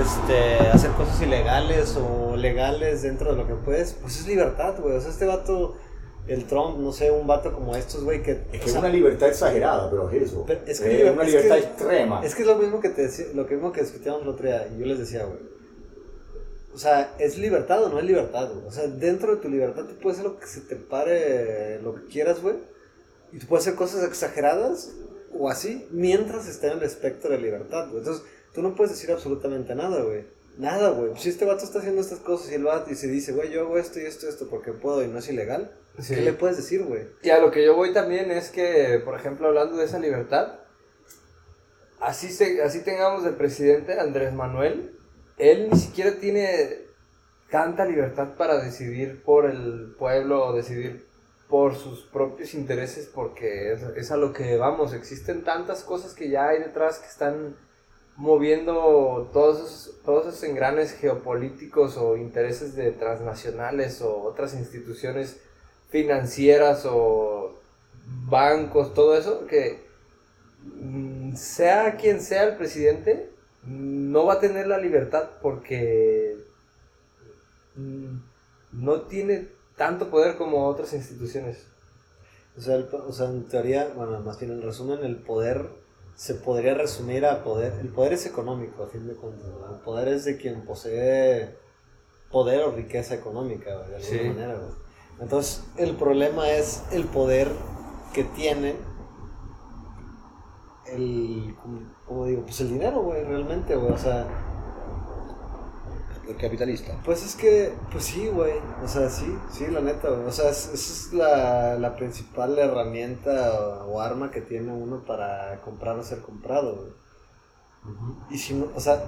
este, hacer cosas ilegales o legales dentro de lo que puedes, pues es libertad, güey. O sea, este vato, el Trump, no sé, un vato como estos, güey, que... Es o que es sea, una libertad exagerada, pero es eso. Pero es que liber- una es libertad que- extrema. Es que es lo mismo que te decía, lo mismo que discutíamos el otro día, y yo les decía, güey. O sea, ¿es libertad o no es libertad, güey? O sea, dentro de tu libertad tú puedes hacer lo que se te pare, lo que quieras, güey. Y tú puedes hacer cosas exageradas o así, mientras esté en el espectro de libertad, güey. Entonces, tú no puedes decir absolutamente nada, güey. Nada, güey. Si este vato está haciendo estas cosas y el vato y se dice, güey, yo hago esto y esto y esto porque puedo y no es ilegal, Sí. ¿qué le puedes decir, güey? Y a lo que yo voy también es que, por ejemplo, hablando de esa libertad, así, se, así tengamos el presidente Andrés Manuel, él ni siquiera tiene tanta libertad para decidir por el pueblo o decidir por sus propios intereses, porque es, a lo que vamos, existen tantas cosas que ya hay detrás que están moviendo todos esos, todos esos engranes geopolíticos o intereses de transnacionales o otras instituciones financieras o bancos, todo eso, que mm, sea quien sea el presidente, no va a tener la libertad porque mm, no tiene tanto poder como otras instituciones. O sea, el- o sea, en teoría, bueno, más bien en resumen, el poder se podría resumir a poder. El poder es económico, a fin de cuentas. El poder es de quien posee poder o riqueza económica, de alguna Sí. manera. Entonces, el problema es el poder que tiene el, como digo, pues el dinero, güey, realmente, güey, o sea, el capitalista. Pues es que, pues sí, güey. O sea, sí, sí, la neta, güey. O sea, esa es la, la, principal herramienta o, arma que tiene uno para comprar o ser comprado, güey. Y si no, o sea,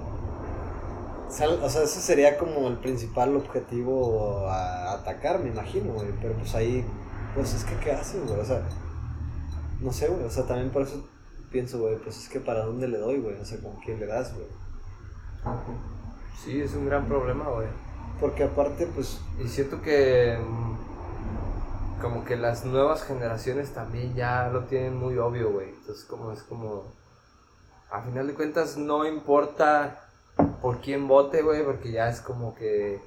o sea, ese sería como el principal objetivo a atacar, me imagino, güey. Pero pues ahí, pues es que, ¿qué haces, güey? O sea, no sé, güey. O sea, también por eso pienso, güey, pues es que para dónde le doy, güey. O sea, con quién le das, güey. Sí, es un gran problema, güey. Porque aparte, pues... Y siento que mm, como que las nuevas generaciones también ya lo tienen muy obvio, güey. Entonces como es como... A final de cuentas no importa por quién vote, güey, porque ya es como que...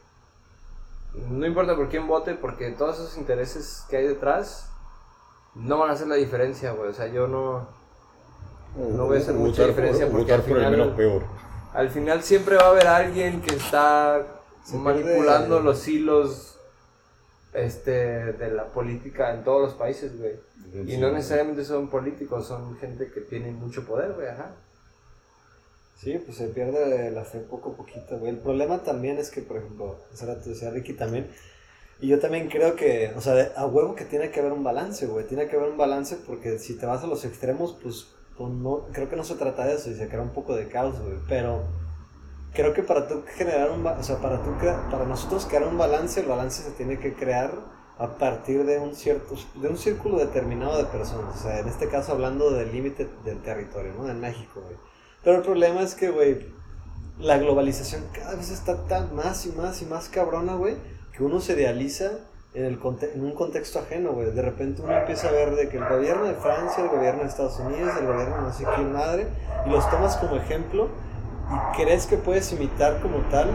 No importa por quién vote, porque todos esos intereses que hay detrás no van a hacer la diferencia, güey. O sea, yo no... No voy a hacer mucha diferencia porque al final... menos peor al final siempre va a haber alguien que está manipulando los hilos este, de la política en todos los países, güey. Y no necesariamente son políticos, son gente que tiene mucho poder, güey, ajá. Sí, pues se pierde la fe poco a poquito, güey. El problema también es que, por ejemplo, te decía Ricky también, y yo también creo que, o sea, a huevo que tiene que haber un balance, güey. Tiene que haber un balance porque si te vas a los extremos, pues pues no, creo que no se trata de eso y se crea un poco de caos, güey. Pero creo que para tú generar un, o sea, para tú para nosotros crear un balance, el balance se tiene que crear a partir de un cierto, de un círculo determinado de personas. O sea, en este caso hablando del límite del territorio, ¿no? De México, güey. Pero el problema es que, güey, la globalización cada vez está tan más y más y más cabrona, güey, que uno se idealiza en, el, en un contexto ajeno, güey. De repente uno empieza a ver de que el gobierno de Francia, el gobierno de Estados Unidos, el gobierno no sé quién madre, y los tomas como ejemplo y crees que puedes imitar como tal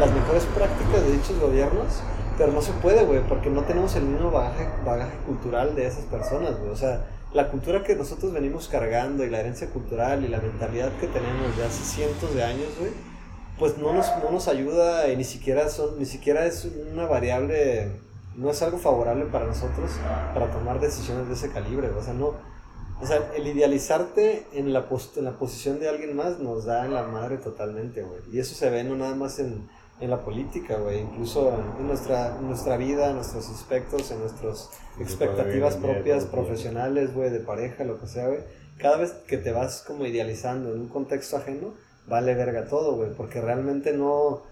las mejores prácticas de dichos gobiernos, pero no se puede, güey, porque no tenemos el mismo bagaje, bagaje cultural de esas personas, güey. O sea, la cultura que nosotros venimos cargando y la herencia cultural y la mentalidad que tenemos de hace cientos de años, güey, pues no nos, no nos ayuda y ni siquiera, son, ni siquiera es una variable no es algo favorable para nosotros para tomar decisiones de ese calibre. O sea, no, o sea, el idealizarte en la, en la posición de alguien más nos da en la madre totalmente, güey. Y eso se ve no nada más en, en la política, güey. Incluso en nuestra, nuestra vida, en nuestros aspectos, en nuestras expectativas propias, profesionales, güey, de pareja, lo que sea, güey. Cada vez que te vas como idealizando en un contexto ajeno, vale verga todo, güey. Porque realmente no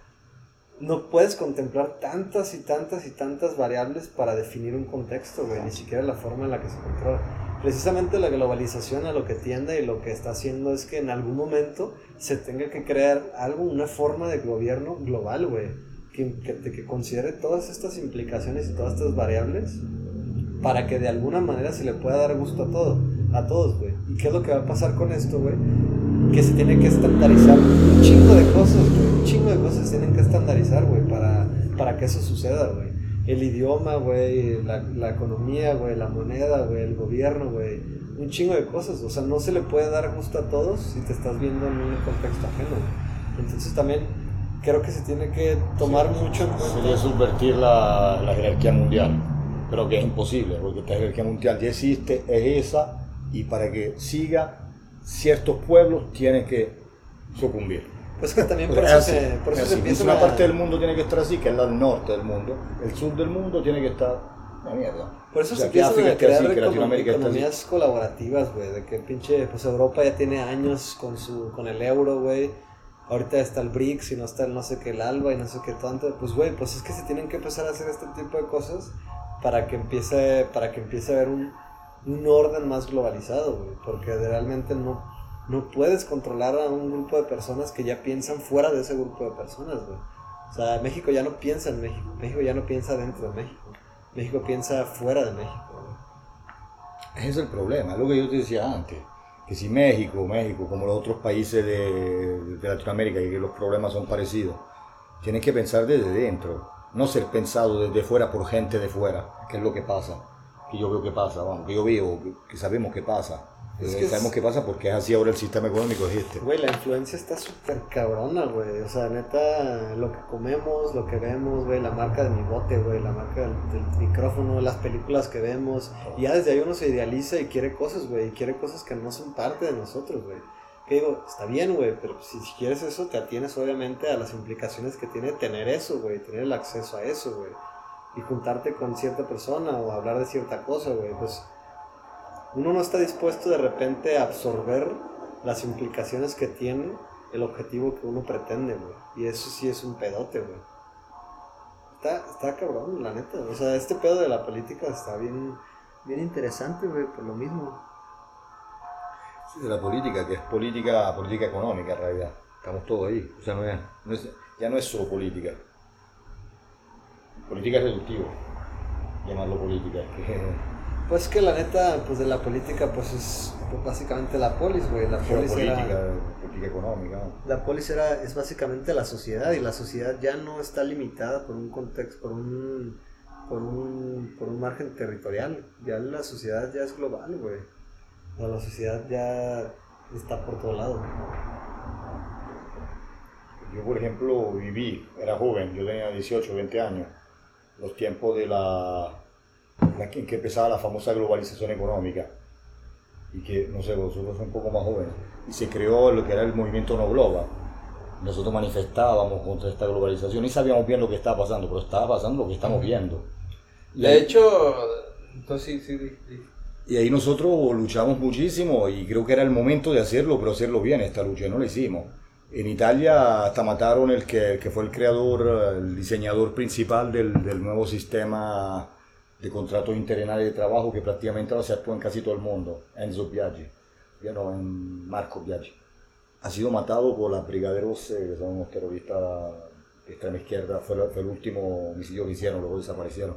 no puedes contemplar tantas y tantas y tantas variables para definir un contexto, güey, ni siquiera la forma en la que se controla. Precisamente la globalización a lo que tiende y lo que está haciendo es que en algún momento se tenga que crear algo, una forma de gobierno global, güey, que, que, que considere todas estas implicaciones y todas estas variables para que de alguna manera se le pueda dar gusto a todo, a todos, güey. ¿Y qué es lo que va a pasar con esto, güey? que se tiene que estandarizar un chingo de cosas, güey. Se tienen que estandarizar, güey, para, para que eso suceda, güey. El idioma, güey, la, la economía, güey, la moneda, güey, el gobierno, güey. Un chingo de cosas. O sea, no se le puede dar gusto a todos si te estás viendo en un contexto ajeno, Entonces también creo que se tiene que tomar mucho en cuenta. Sería subvertir la, la jerarquía mundial. Pero que es imposible, porque esta jerarquía mundial ya existe, es esa, y para que siga ciertos pueblos tienen que sucumbir. Pues que también por eso, se, por eso se una parte del mundo tiene que estar así, que es la norte del mundo. El sur del mundo tiene que estar la mierda. Por eso se empiezan a crear economías colaborativas, güey. De que pinche, pues Europa ya tiene años con su con el euro, güey. Ahorita está el BRICS y no está el no sé qué el ALBA y no sé qué tanto. Pues, güey, pues es que se tienen que empezar a hacer este tipo de cosas para que empiece, para que empiece a haber un, un orden más globalizado, güey, porque realmente no, no puedes controlar a un grupo de personas que ya piensan fuera de ese grupo de personas, güey. O sea, México ya no piensa en México, México ya no piensa dentro de México, México piensa fuera de México. Güey. Es el problema, lo que yo te decía antes, que si México, México, como los otros países de, de Latinoamérica, y que los problemas son parecidos, tienes que pensar desde dentro, no ser pensado desde fuera por gente de fuera, que es lo que pasa que yo veo que pasa, vamos, que yo veo, que sabemos que pasa. Es que sabemos es- qué pasa porque es así ahora el sistema económico, este. Güey, la influencia está súper cabrona, güey. O sea, neta, lo que comemos, lo que vemos, güey, la marca de mi bote, güey, la marca del, del micrófono, las películas que vemos. Y ya desde ahí uno se idealiza y quiere cosas, güey, y quiere cosas que no son parte de nosotros, güey. Que digo, está bien, güey, pero si, si quieres eso, te atienes obviamente a las implicaciones que tiene tener eso, güey, tener el acceso a eso, güey. Y juntarte con cierta persona o hablar de cierta cosa, güey. Pues uno no está dispuesto de repente a absorber las implicaciones que tiene el objetivo que uno pretende, güey. Y eso sí es un pedote, güey. Está, está cabrón, la neta. O sea, este pedo de la política está bien, bien interesante, güey, por lo mismo. Sí, de la política, que es política, política económica en realidad. Estamos todos ahí. O sea, no es, ya no es solo política. Política es reductivo. Llamarlo política. que- Pues que la neta, pues de la política, pues es básicamente la polis, güey. La polis era... política económica. ¿no? La polis era, es básicamente la sociedad y la sociedad ya no está limitada por un contexto, por un, por un, por un margen territorial. Ya la sociedad ya es global, güey. O sea, la sociedad ya está por todo lado. Yo, por ejemplo, viví, era joven, yo tenía 18, 20 años, los tiempos de la, la que, en que empezaba la famosa globalización económica. Y que, no sé, vosotros son un poco más jóvenes. Y se creó lo que era el movimiento No Global. Nosotros manifestábamos contra esta globalización y sabíamos bien lo que estaba pasando, pero estaba pasando lo que estamos viendo. De ahí- hecho, entonces sí, sí, sí, y ahí nosotros luchamos muchísimo y creo que era el momento de hacerlo, pero hacerlo bien esta lucha, no la hicimos. En Italia hasta mataron el que, el que fue el creador, el diseñador principal del, del nuevo sistema de contratos interinales de trabajo que prácticamente ahora se actúa en casi todo el mundo, Enzo Biaggi, ya no, en Marco Biaggi. Ha sido matado por las Brigade Rosse, que son unos terroristas de extrema izquierda, fue, fue el último homicidio que hicieron, luego desaparecieron.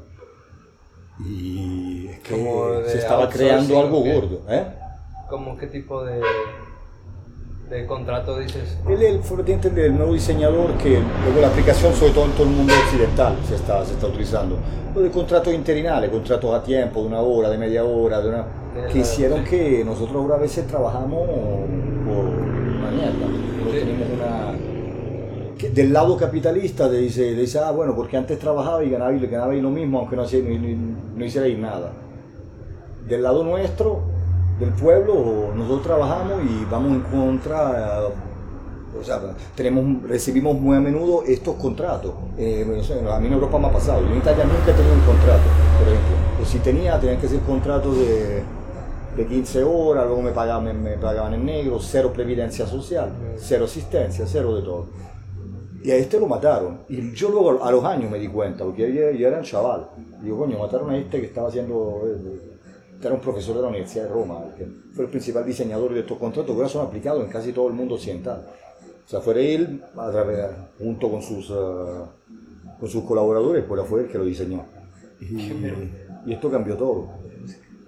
Y es que se estaba creando algo gordo. ¿eh? ¿Cómo qué tipo de, de contrato dices? Él, él fue el del nuevo diseñador que luego la aplicación, sobre todo en todo el mundo occidental, se está, se está utilizando. Lo de contratos interinales, contratos a tiempo, de una hora, de media hora, de una, De que la- hicieron sí. que nosotros ahora a veces trabajamos por una mierda. Sí. tenemos una... que del lado capitalista te dice, te dice, ah, bueno, porque antes trabajaba y ganaba y ganaba lo mismo, aunque no, hacía, no, no, no hicierais nada. Del lado nuestro, del pueblo, nosotros trabajamos y vamos en contra, eh, o sea, tenemos, recibimos muy a menudo estos contratos. Eh, a mí en Europa me ha pasado, yo en Italia nunca he tenido un contrato, por ejemplo. O si tenía, tenían que ser contratos de, de 15 horas, luego me pagaban, me, pagaban en negro, cero previdencia social, cero asistencia, cero de todo. Y a este lo mataron. Y yo luego a los años me di cuenta, porque yo, yo era un chaval. Digo, coño, mataron a este que estaba haciendo... eh, era un profesor de la Universidad de Roma, que fue el principal diseñador de estos contratos, que ahora son aplicados en casi todo el mundo occidental. O sea, fue él, a través- junto con sus, eh, con sus colaboradores, pues fue él que lo diseñó. Y, y esto cambió todo.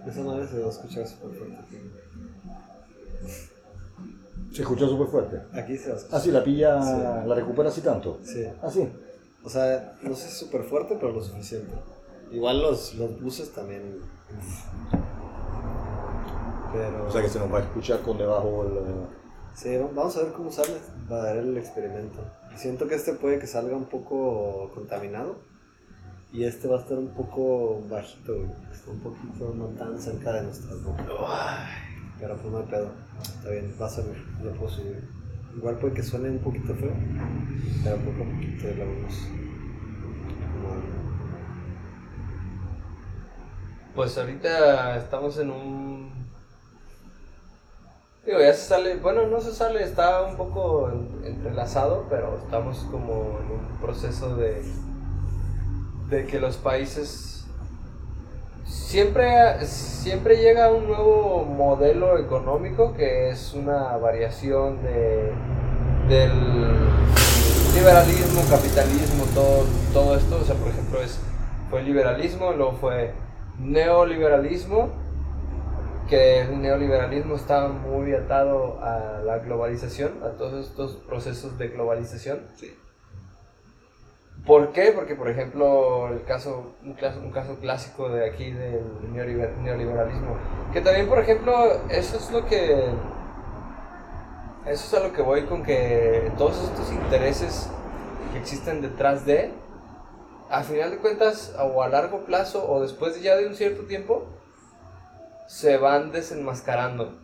Esa madre se va a escuchar súper fuerte. Se escuchó súper fuerte. Aquí se va a escuchar. Ah, sí, la pilla, Sí. la recupera así tanto. Sí. Ah, sí. O sea, no sé si súper fuerte, pero lo suficiente. Igual los, los buses también. Pero. O sea que se nos va a escuchar con debajo el... eh, Sí, vamos a ver cómo sale. Va a dar el experimento. Siento que este puede que salga un poco contaminado. Y este va a estar un poco bajito, güey. Está un poquito no tan cerca de nuestras bocas. Pero pues no hay pedo. Está bien, va a salir. Lo puedo subir. Igual puede que suene un poquito feo. Pero poco a poquito lo vamos. Pues ahorita estamos en un... Digo, ya se sale, bueno, no se sale, está un poco en- entrelazado, pero estamos como en un proceso de, de que los países siempre, siempre llega un nuevo modelo económico que es una variación de, del liberalismo, capitalismo, todo, todo esto, o sea, por ejemplo, es, fue liberalismo, luego fue neoliberalismo, que el neoliberalismo está muy atado a la globalización, a todos estos procesos de globalización. ¿Por qué? Porque, por ejemplo, el caso, un, caso, un caso clásico de aquí del neoliberalismo, que también, por ejemplo, eso es lo que... Eso es a lo que voy con que todos estos intereses que existen detrás de, a final de cuentas, o a largo plazo, o después ya de un cierto tiempo, se van desenmascarando.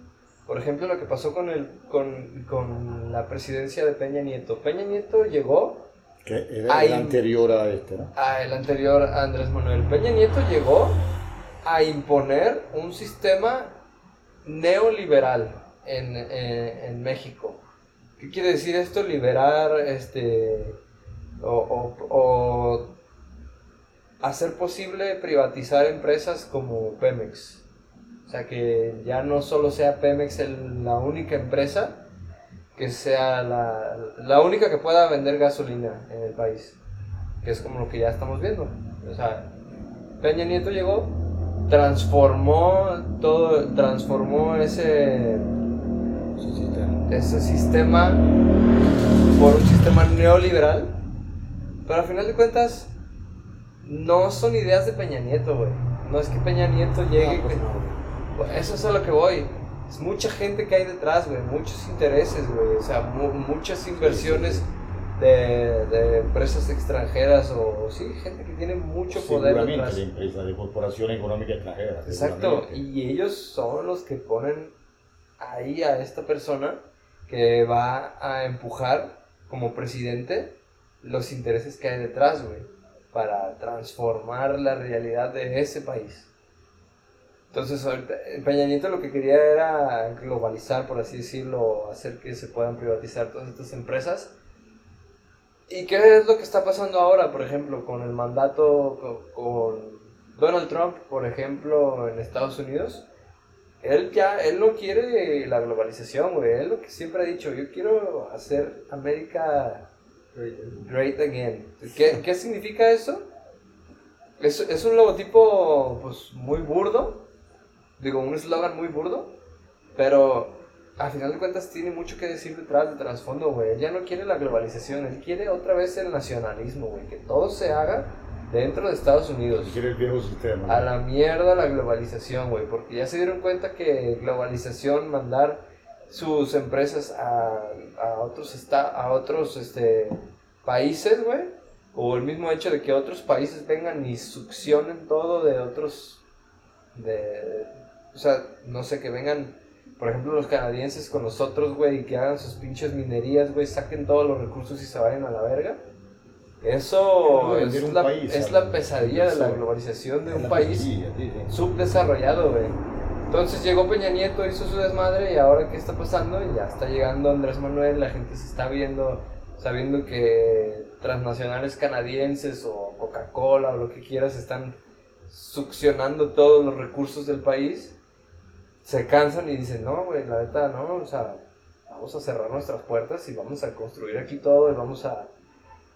Por ejemplo, lo que pasó con, el, con, con la presidencia de Peña Nieto. Peña Nieto llegó que era el anterior a este, ¿no? A el anterior Andrés Manuel. Peña Nieto llegó a imponer un sistema neoliberal en, en México. ¿Qué quiere decir esto? Liberar, este, o, o, hacer posible privatizar empresas como Pemex. O sea, que ya no solo sea Pemex la única empresa, que sea la, la, única que pueda vender gasolina en el país, que es como lo que ya estamos viendo. O sea, Peña Nieto llegó, transformó todo, transformó ese, ese sistema por un sistema neoliberal, pero al final de cuentas no son ideas de Peña Nieto, güey. No es que Peña Nieto llegue... Pues eso es a lo que voy. Es mucha gente que hay detrás, güey, muchos intereses, güey, o sea, muchas inversiones de, de, empresas extranjeras o, sí, gente que tiene mucho poder detrás. de empresas, de corporaciones económicas extranjeras. Exacto, y ellos son los que ponen ahí a esta persona que va a empujar como presidente los intereses que hay detrás, güey, para transformar la realidad de ese país. Entonces, ahorita, Peña Nieto lo que quería era globalizar, por así decirlo, hacer que se puedan privatizar todas estas empresas. ¿Y qué es lo que está pasando ahora, por ejemplo, con el mandato con Donald Trump, por ejemplo, en Estados Unidos? Él ya, él no quiere la globalización, güey. Él lo que siempre ha dicho, yo quiero hacer América great again. ¿Qué, qué significa eso? Es, es un logotipo, pues, muy burdo, digo, un eslogan muy burdo, pero a final de cuentas tiene mucho que decir detrás de trasfondo, güey. Él ya no quiere la globalización, él quiere otra vez el nacionalismo, güey. Que todo se haga dentro de Estados Unidos. Quiere el viejo sistema. A la mierda la globalización, güey. Porque ya se dieron cuenta que globalización, mandar sus empresas a, a otros, a otros este, países, güey. O el mismo hecho de que otros países vengan y succionen todo de otros... De, o sea, no sé, que vengan, por ejemplo, los canadienses con nosotros, güey, y que hagan sus pinches minerías, güey, saquen todos los recursos y se vayan a la verga. Eso es, la, es la pesadilla de la globalización de un país subdesarrollado, güey. Entonces llegó Peña Nieto, hizo su desmadre y ahora qué está pasando? Ya está llegando Andrés Manuel, la gente se está viendo, sabiendo que transnacionales canadienses o Coca-Cola o lo que quieras están succionando todos los recursos del país se cansan y dicen, no, güey, la neta, no, o sea, vamos a cerrar nuestras puertas y vamos a construir aquí todo y vamos a,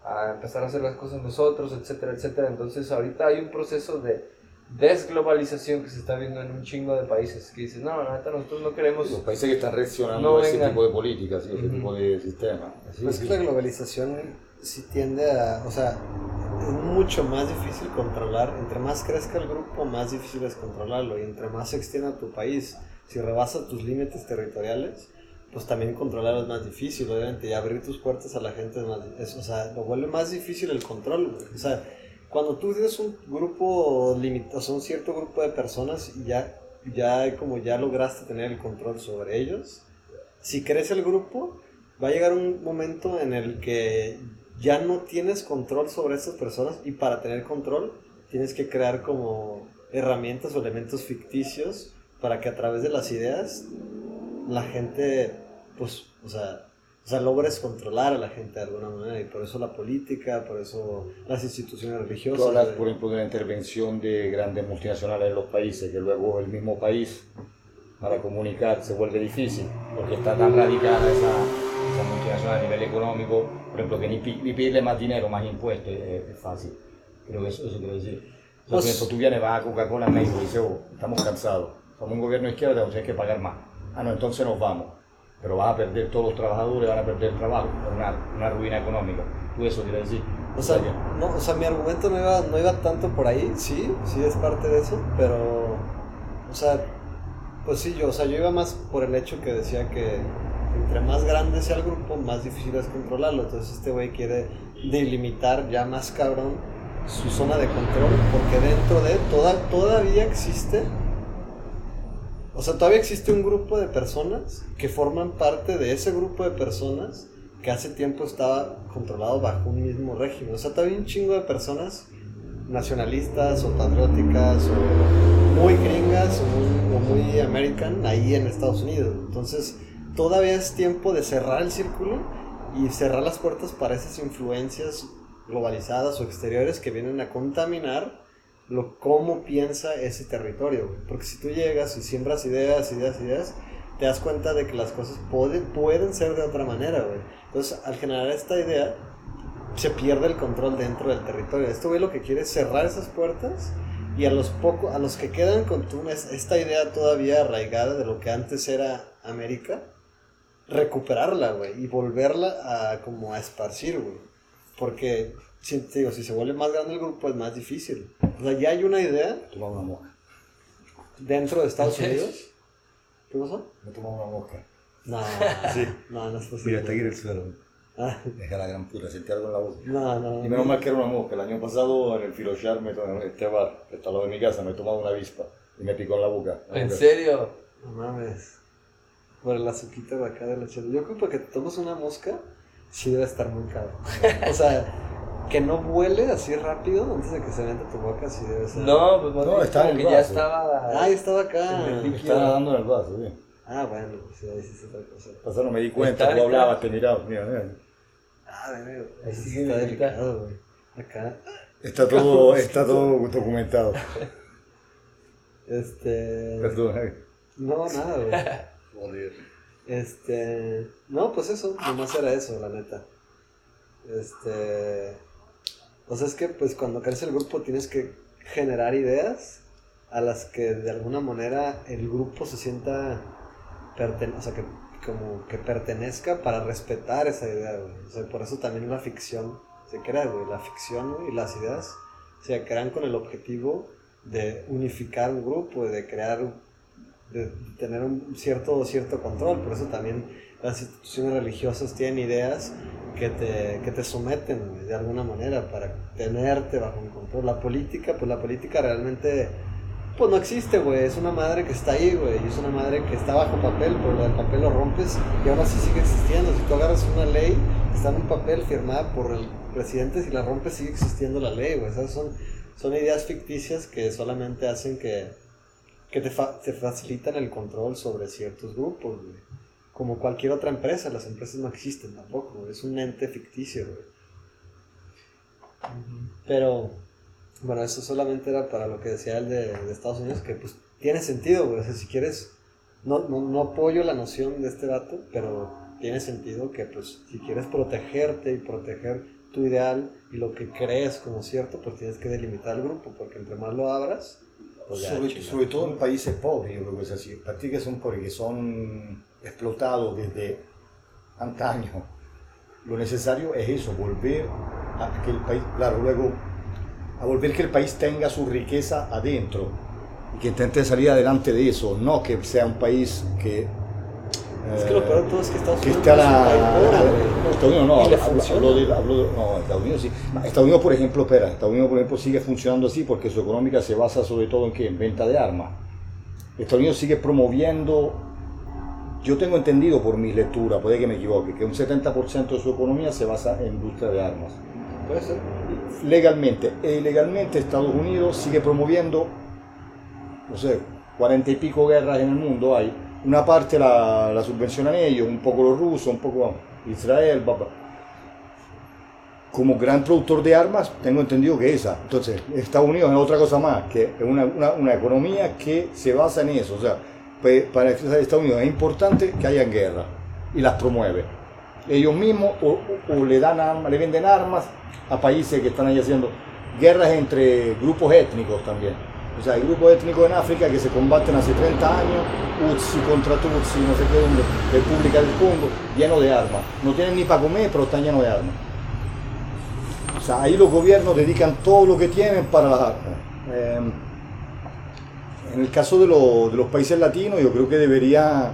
a empezar a hacer las cosas nosotros, etcétera, etcétera. Entonces ahorita hay un proceso de desglobalización que se está viendo en un chingo de países que dicen, no, la neta, nosotros no queremos... Los países que están reaccionando a ese tipo de políticas y ese tipo de sistema. es que la globalización sí tiende a, o sea, es mucho más difícil controlar. Entre más crezca el grupo, más difícil es controlarlo. Y entre más se extienda tu país, si rebasa tus límites territoriales, pues también controlarlo es más difícil, obviamente. Y abrir tus puertas a la gente es más. o sea, lo vuelve más difícil el control. O sea, cuando tú tienes un grupo limitado, sea, un cierto grupo de personas y ya, ya como ya lograste tener el control sobre ellos, si crece el grupo, va a llegar un momento en el que ya no tienes control sobre esas personas y para tener control tienes que crear como herramientas o elementos ficticios para que a través de las ideas la gente, pues, o sea, o sea, logres controlar a la gente de alguna manera y por eso la política, por eso las instituciones religiosas. hablas, por ejemplo, de la intervención de grandes multinacionales en los países, que luego el mismo país para comunicar se vuelve difícil, porque está tan radicada esa, esa multinacional a nivel económico, por ejemplo, que ni, ni pedirle más dinero, más impuestos, es, fácil. Creo que eso, eso quiero decir. O sea, por ejemplo, tú vienes, vas a Coca-Cola en México y dices, oh, estamos cansados, somos un gobierno de izquierda, tienes que pagar más. Ah, no, entonces nos vamos. Pero vas a perder todos los trabajadores, van a perder el trabajo, una, una ruina económica. Tú eso quieres decir. O sea, no, o sea, mi argumento no iba, no iba tanto por ahí, sí, sí es parte de eso, pero, o sea, pues sí, yo, o sea, yo iba más por el hecho que decía que entre más grande sea el grupo, más difícil es controlarlo. Entonces este güey quiere delimitar ya más cabrón su zona de control, porque dentro de toda, todavía existe, o sea, todavía existe un grupo de personas que forman parte de ese grupo de personas que hace tiempo estaba controlado bajo un mismo régimen. O sea, todavía un chingo de personas nacionalistas o patrióticas o muy gringas o muy, muy american ahí en Estados Unidos. Entonces, todavía es tiempo de cerrar el círculo y cerrar las puertas para esas influencias globalizadas o exteriores que vienen a contaminar lo cómo piensa ese territorio. Porque si tú llegas y siembras ideas, ideas, ideas, te das cuenta de que las cosas pueden, pueden ser de otra manera, güey. Entonces, al generar esta idea, se pierde el control dentro del territorio. Esto güey lo que quiere es cerrar esas puertas y a los pocos, a los que quedan con tu, esta idea todavía arraigada de lo que antes era América, recuperarla, güey, y volverla a como a esparcir, güey. Porque, si, digo, si se vuelve más grande el grupo es más difícil. O sea, ya hay una idea. Toma una mosca. Dentro de Estados Unidos. ¿Qué pasó? Me tomó una mosca. No, sí. no, no es posible. Mira, está aquí en el suelo. Ah. Deja la gran puta, sentí algo en la boca. No, no. Y menos mal que era una mosca. El año pasado en el Filochar, en este bar, que está al lado de mi casa, me he tomado una avispa y me picó en la boca. ¿En serio? No mames. Por el azuquita de acá de la chela. Yo creo que te tomas una mosca, sí debe estar muy caro. o sea, que no vuele así rápido antes de que se meta tu boca, sí debe ser. No, pues no, estaba en que ya estaba. Ah, estaba acá. Estaba nadando en el vaso, sí. Ah, bueno, sí, ahí sí es otra cosa. Pasó, no me di cuenta, tú hablabas, te mirabas, mira, mira. Ah, de ahí sí está delicado, güey. Acá. Está todo, está todo documentado. Este. Perdón, eh. No, nada, güey. Joder. Este. No, pues eso, nomás era eso, la neta. Este. O sea, es que pues cuando crece el grupo tienes que generar ideas a las que de alguna manera el grupo se sienta. o sea, que como que pertenezca para respetar esa idea, güey. O sea, por eso también la ficción se crea, güey. La ficción y las ideas se crean con el objetivo de unificar un grupo, de crear de tener un cierto, cierto control. Por eso también las instituciones religiosas tienen ideas que te, que te someten de alguna manera para tenerte bajo un control. La política, pues la política realmente pues no existe, güey. Es una madre que está ahí, güey. Es una madre que está bajo papel, pero el papel lo rompes y aún así sigue existiendo. Si tú agarras una ley, está en un papel firmada por el presidente, si la rompes sigue existiendo la ley, güey. Esas son, son ideas ficticias que solamente hacen que que te, te, facilitan el control sobre ciertos grupos, güey. Como cualquier otra empresa, las empresas no existen tampoco, es un ente ficticio, güey. Pero, bueno, eso solamente era para lo que decía el de, Estados Unidos, que pues tiene sentido, güey. O sea, si quieres, no, no, no apoyo la noción de este dato, pero tiene sentido que pues si quieres protegerte y proteger tu ideal y lo que crees como cierto, pues tienes que delimitar el grupo, porque entre más lo abras, sobre, todo en países pobres, yo creo que es así. Partidos que son pobres, que son explotados desde antaño. Lo necesario es eso, volver a que el país, claro, luego a volver que el país tenga su riqueza adentro y que intente salir adelante de eso, no que sea un país que es que lo peor de todo es que Estados Unidos que está la, Estados Unidos no, hablo, de, no, Estados Unidos sí. Estados Unidos, por ejemplo, espera, Estados Unidos, por ejemplo, sigue funcionando así porque su económica se basa sobre todo en qué? En venta de armas. Estados Unidos sigue promoviendo, yo tengo entendido por mi lectura, puede que me equivoque, que un 70% de su economía se basa en industria de armas. Puede ser. Legalmente. E ilegalmente Estados Unidos sigue promoviendo, no sé, cuarenta y pico guerras en el mundo hay una parte la, la, subvencionan ellos, un poco los rusos, un poco Israel, Como gran productor de armas, tengo entendido que esa. Entonces, Estados Unidos es otra cosa más, que es una, una, una economía que se basa en eso. O sea, para Estados Unidos es importante que haya guerra y las promueve. Ellos mismos o, le, dan le venden armas a países que están ahí haciendo guerras entre grupos étnicos también. O sea, hay grupos étnicos en África que se combaten hace 30 años, Utsi contra Tutsi, no sé qué, donde, República del Congo, lleno de armas. No tienen ni para comer, pero están llenos de armas. O sea, ahí los gobiernos dedican todo lo que tienen para las armas. Eh, en el caso de, lo- de los países latinos, yo creo que debería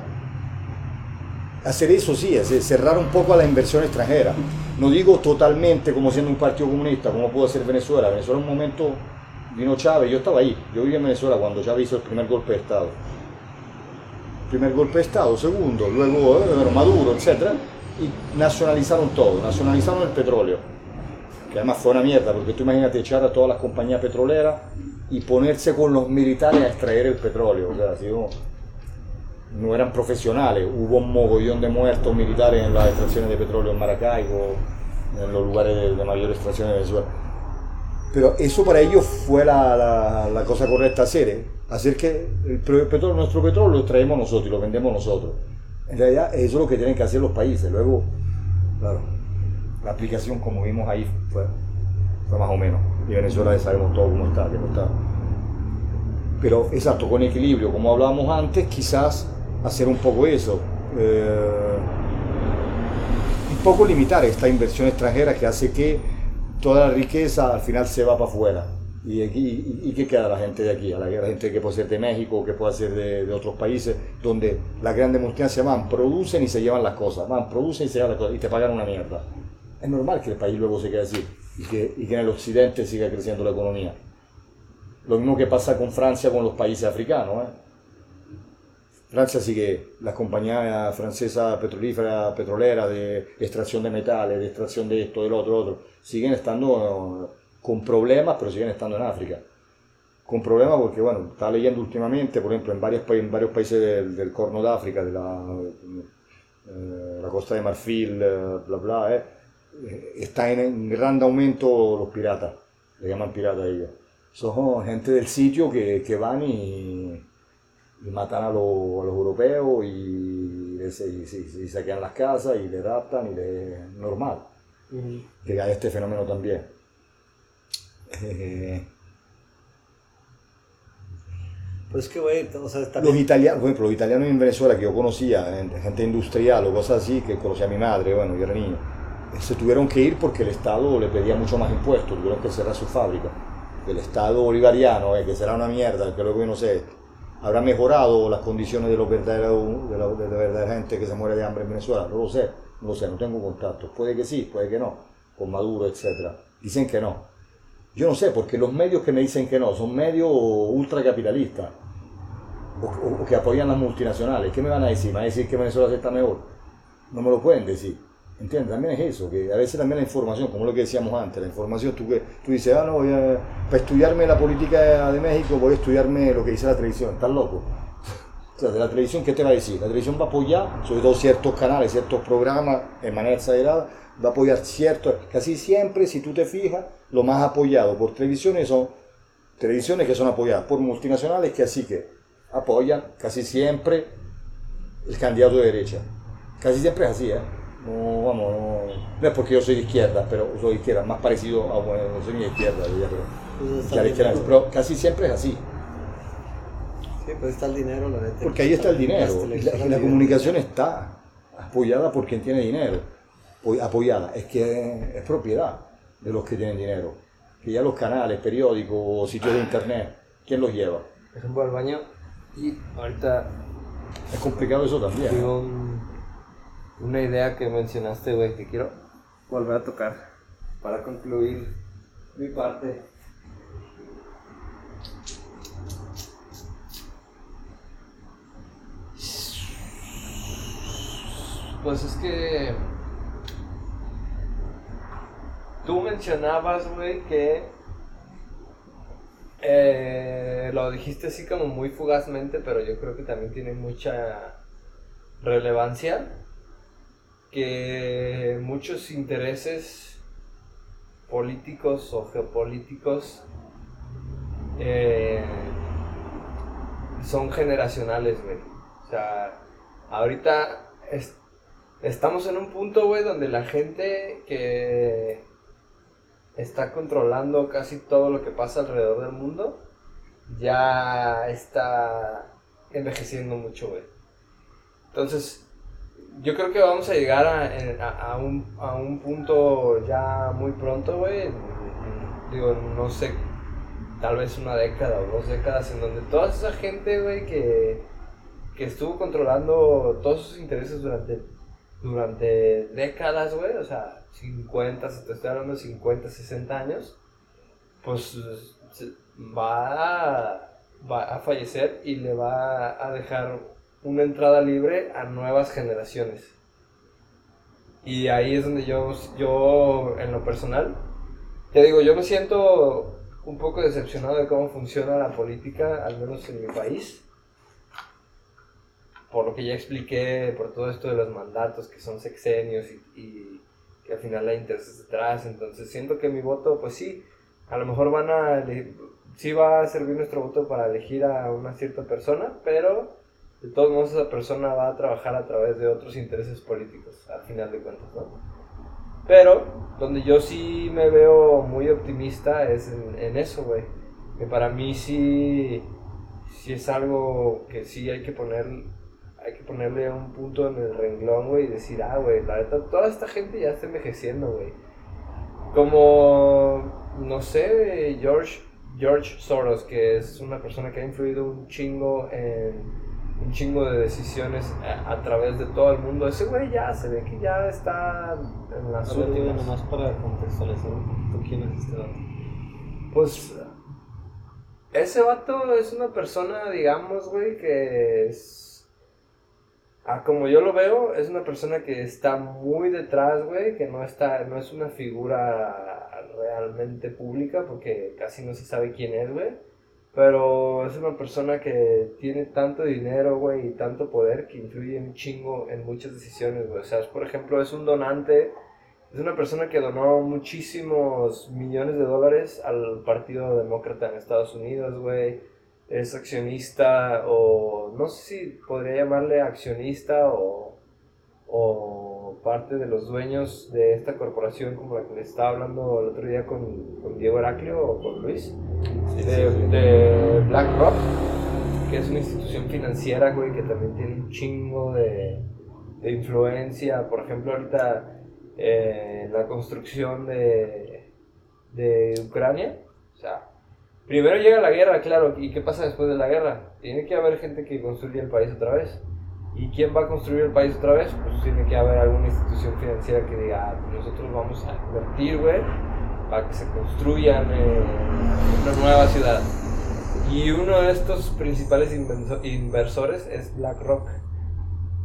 hacer eso, sí, es cerrar un poco a la inversión extranjera. No digo totalmente como siendo un partido comunista, como pudo ser Venezuela. Venezuela en un momento vino Chávez, yo estaba ahí, yo viví en Venezuela cuando Chávez hizo el primer golpe de Estado. Primer golpe de Estado, segundo, luego eh, Maduro, etc. Y nacionalizaron todo, nacionalizaron el petróleo, que además fue una mierda, porque tú imagínate echar a todas las compañías petroleras y ponerse con los militares a extraer el petróleo. O no, eran profesionales, hubo un mogollón de muertos militares en las extracciones de petróleo en Maracaibo, en los lugares de mayor extracción de Venezuela. Pero eso para ellos fue la, la- cosa correcta hacer, ¿eh? hacer que el petróleo, nuestro petróleo lo extraemos nosotros y lo vendemos nosotros. En realidad eso es lo que tienen que hacer los países. Luego, claro, la aplicación como vimos ahí fue, fue más o menos. Y Venezuela ya sabemos todo cómo está, no está. Pero exacto, con equilibrio, como hablábamos antes, quizás hacer un poco eso. eh, un poco limitar esta inversión extranjera que hace que toda la riqueza al final se va para afuera. ¿Y, y, y qué queda la gente de aquí? A la, gente que puede ser de México, que puede ser de, de otros países, donde las grandes multinacionales van, producen y se llevan las cosas, van, producen y se llevan las cosas, y te pagan una mierda. Es normal que el país luego se quede así y que, y que en el occidente siga creciendo la economía. Lo mismo que pasa con Francia, con los países africanos. ¿eh? Francia sigue, las compañías francesas petrolíferas, petroleras, de extracción de metales, de extracción de esto, del otro, otro, siguen estando eh, con problemas, pero siguen estando en África. Con problemas porque, bueno, estaba leyendo últimamente, por ejemplo, en varios, en varios países del, Corno de África, de la, eh, costa de Marfil, eh, bla, bla, eh, está en, en gran aumento los piratas, le llaman piratas ellos. Son gente del sitio que, que van y, y matan a, los- a los europeos y, les- y, saquean las casas y le raptan y le... normal que hay este fenómeno también. Eh, Pues es que, güey, o sea, los italianos, por ejemplo, los italianos en Venezuela que yo conocía, gente industrial o cosas así, que conocía a mi madre, bueno, yo era niño, se tuvieron que ir porque el Estado le pedía mucho más impuestos, tuvieron que cerrar su fábrica. El Estado bolivariano, eh, que será una mierda, que luego yo no sé, habrá mejorado las condiciones de, los verdaderos, de, la, de la verdadera gente que se muere de hambre en Venezuela, no lo sé, no lo sé, no tengo contactos, puede que sí, puede que no, con Maduro, etc. Dicen que no. Yo no sé, porque los medios que me dicen que no son medios ultracapitalistas o, o- o que apoyan las multinacionales. ¿Qué me van a decir? ¿Me van a decir que Venezuela está mejor? No me lo pueden decir. ¿Entiendes? También es eso, que a veces también la información, como lo que decíamos antes, la información, tú, que, tú dices, ah, no, voy a, para estudiarme la política de México, voy a estudiarme lo que dice la televisión. ¿Estás loco? O sea, de la televisión, ¿qué te va a decir? La televisión va a apoyar, sobre todo ciertos canales, ciertos programas, en manera exagerada, va a apoyar ciertos, casi siempre, si tú te fijas, lo más apoyado por televisiones son televisiones que son apoyadas por multinacionales que así que apoyan casi siempre el candidato de derecha. Casi siempre es así, ¿eh? No, vamos, no, no es porque yo soy de izquierda, pero soy de izquierda, más parecido a, bueno, no soy ni de izquierda, diría, pero, pues, está que a la izquierda, pero casi siempre es así. Sí, pues está el dinero, la neta. Porque ahí está el dinero. Y la, comunicación está apoyada por quien tiene dinero. Apo- Apoyada. Es que es propiedad de los que tienen dinero. Que ya los canales, periódicos o sitios de internet, ¿quién los lleva? Por ejemplo, al baño. Y ahorita Es complicado eso también. ¿eh? digo una idea que mencionaste, güey, que quiero volver a tocar para concluir mi parte. Pues es que tú mencionabas, güey, que eh, lo dijiste así como muy fugazmente, pero yo creo que también tiene mucha relevancia que muchos intereses políticos o geopolíticos eh, son generacionales, güey. O sea, ahorita es- estamos en un punto, güey, donde la gente que está controlando casi todo lo que pasa alrededor del mundo ya está envejeciendo mucho, güey. Entonces, yo creo que vamos a llegar a, a- un, a un punto ya muy pronto, güey. Digo, no sé, tal vez una década o dos décadas en donde toda esa gente, güey, que, que estuvo controlando todos sus intereses durante, durante décadas, güey, o sea, 50, se te estoy hablando de 50, 60 años, pues va a, va a fallecer y le va a dejar una entrada libre a nuevas generaciones. Y ahí es donde yo, yo en lo personal, te digo, yo me siento un poco decepcionado de cómo funciona la política, al menos en mi país. Por lo que ya expliqué, por todo esto de los mandatos que son sexenios y, y que al final hay intereses detrás. Entonces siento que mi voto, pues sí, a lo mejor van a sí va a servir nuestro voto para elegir a una cierta persona, pero de todos modos esa persona va a trabajar a través de otros intereses políticos, al final de cuentas, ¿no? Pero donde yo sí me veo muy optimista es en, eso, güey. Que para mí sí, sí es algo que sí hay que poner, hay que ponerle un punto en el renglón, güey, y decir, ah, güey, la neta, toda esta gente ya está envejeciendo, güey. Como, no sé, George, George Soros, que es una persona que ha influido un chingo en un chingo de decisiones a, a través de todo el mundo. Ese güey ya se ve que ya está en las ver, güey, últimas. nomás para contextualizar un poquito quién es este vato. Pues ese vato es una persona, digamos, güey, que es... Ah, como yo lo veo, es una persona que está muy detrás, güey, que no está, no es una figura realmente pública porque casi no se sabe quién es, güey. Pero es una persona que tiene tanto dinero, güey, y tanto poder que influye un chingo en muchas decisiones, güey. O sea, por ejemplo, es un donante es una persona que donó muchísimos millones de dólares al Partido Demócrata en Estados Unidos, güey. Es accionista o no sé si podría llamarle accionista o, o parte de los dueños de esta corporación como la que le estaba hablando el otro día con, con Diego Heraclio o con Luis, de, de BlackRock, que es una institución financiera, güey, que también tiene un chingo de, de influencia. Por ejemplo, ahorita eh, la construcción de, de Ucrania. O sea, primero llega la guerra, claro, ¿y qué pasa después de la guerra? Tiene que haber gente que construya el país otra vez. ¿Y quién va a construir el país otra vez? Pues tiene que haber alguna institución financiera que diga, ah, nosotros vamos a invertir, güey, para que se construyan eh, una nueva ciudad. Y uno de estos principales inversores es BlackRock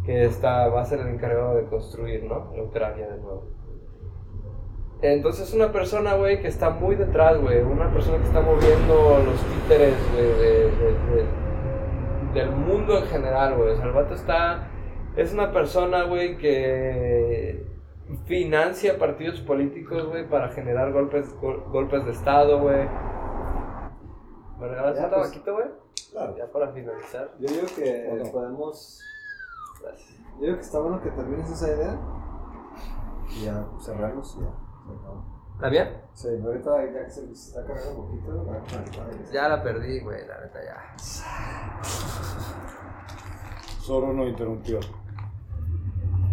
que está, va a ser el encargado de construir, ¿no? En Ucrania de nuevo. Entonces es una persona, güey, que está muy detrás, güey. Una persona que está moviendo los títeres, güey, de- de- del mundo en general, güey. O sea, el vato está... Es una persona, güey, que financia partidos políticos, güey, para generar golpes, gol- golpes de estado, güey. ¿Me regalas Ya, un pues. tabaquito, güey? Claro. Ya para finalizar. Yo digo que podemos. Gracias. Yo digo que está bueno que termines esa idea. Y ya cerramos y ya. se acabó. ¿Está bien? Sí, ahorita ya que se está cargando un poquito, Ya la perdí, güey, la neta ya. Solo nos interrumpió.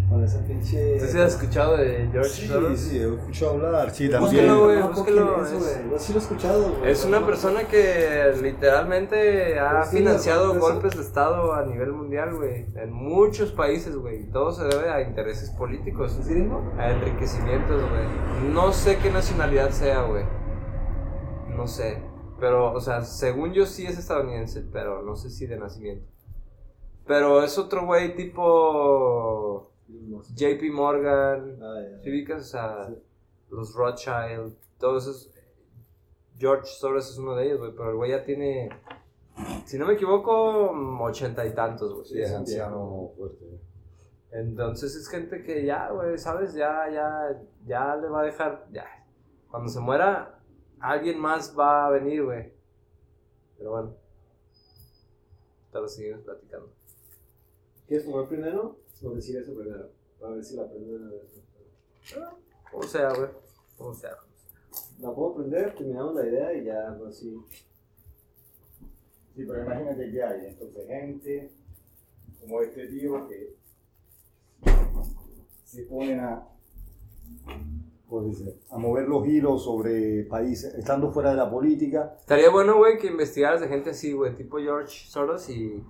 Con ese pinche. ¿Tú sí has escuchado de George Sí, Soros? sí, he escuchado hablar. Sí, Búsquelo, también. güey, búsquelo, ¿quién es, es- güey? Yo sí lo he escuchado, güey. Es una persona que literalmente ha Sí, financiado golpes de Estado a nivel mundial, güey. En muchos países, güey. Y Todo se debe a intereses políticos. ¿Es gringo? A enriquecimientos, güey. No sé qué nacionalidad sea, güey. No sé. Pero, o sea, según yo sí es estadounidense, pero no sé si de nacimiento. Pero es otro güey tipo. JP Morgan. Ah, ya. Si ubicas, o sea, Sí. los Rothschild, todos esos. George Soros es uno de ellos, güey, pero el güey ya tiene, si no me equivoco, ochenta y tantos, güey. Sí, es anciano fuerte. Entonces es gente que ya, güey, ¿sabes? Ya, ya, ya le va a dejar, ya. Cuando se muera, alguien más va a venir, güey. Pero bueno, ahora seguimos platicando. ¿Quieres fumar primero o decir eso primero? Para ver si la prendo de una vez. Como sea, güey, como sea. La puedo prender, terminamos la idea y ya, pues sí. Sí, pero imagínate que hay entonces gente como este tío que se ponen a, a mover los hilos sobre países, estando fuera de la política. Estaría bueno, güey, que investigaras de gente así, güey, tipo George Soros y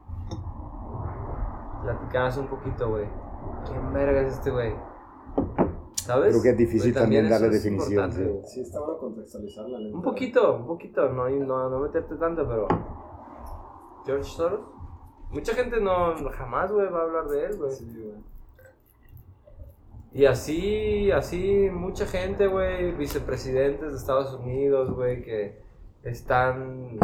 platicaras un poquito, güey. ¿Quién verga es este güey? ¿Sabes? Creo que es difícil también darle definición, sí. güey. Sí, está bueno contextualizar la ley. Un poquito, un poquito, no, no, no meterte tanto, pero. George Soros. Mucha gente no jamás, güey, va a hablar de él, güey. Sí, güey. Y así, así, mucha gente, güey, vicepresidentes de Estados Unidos, güey, que están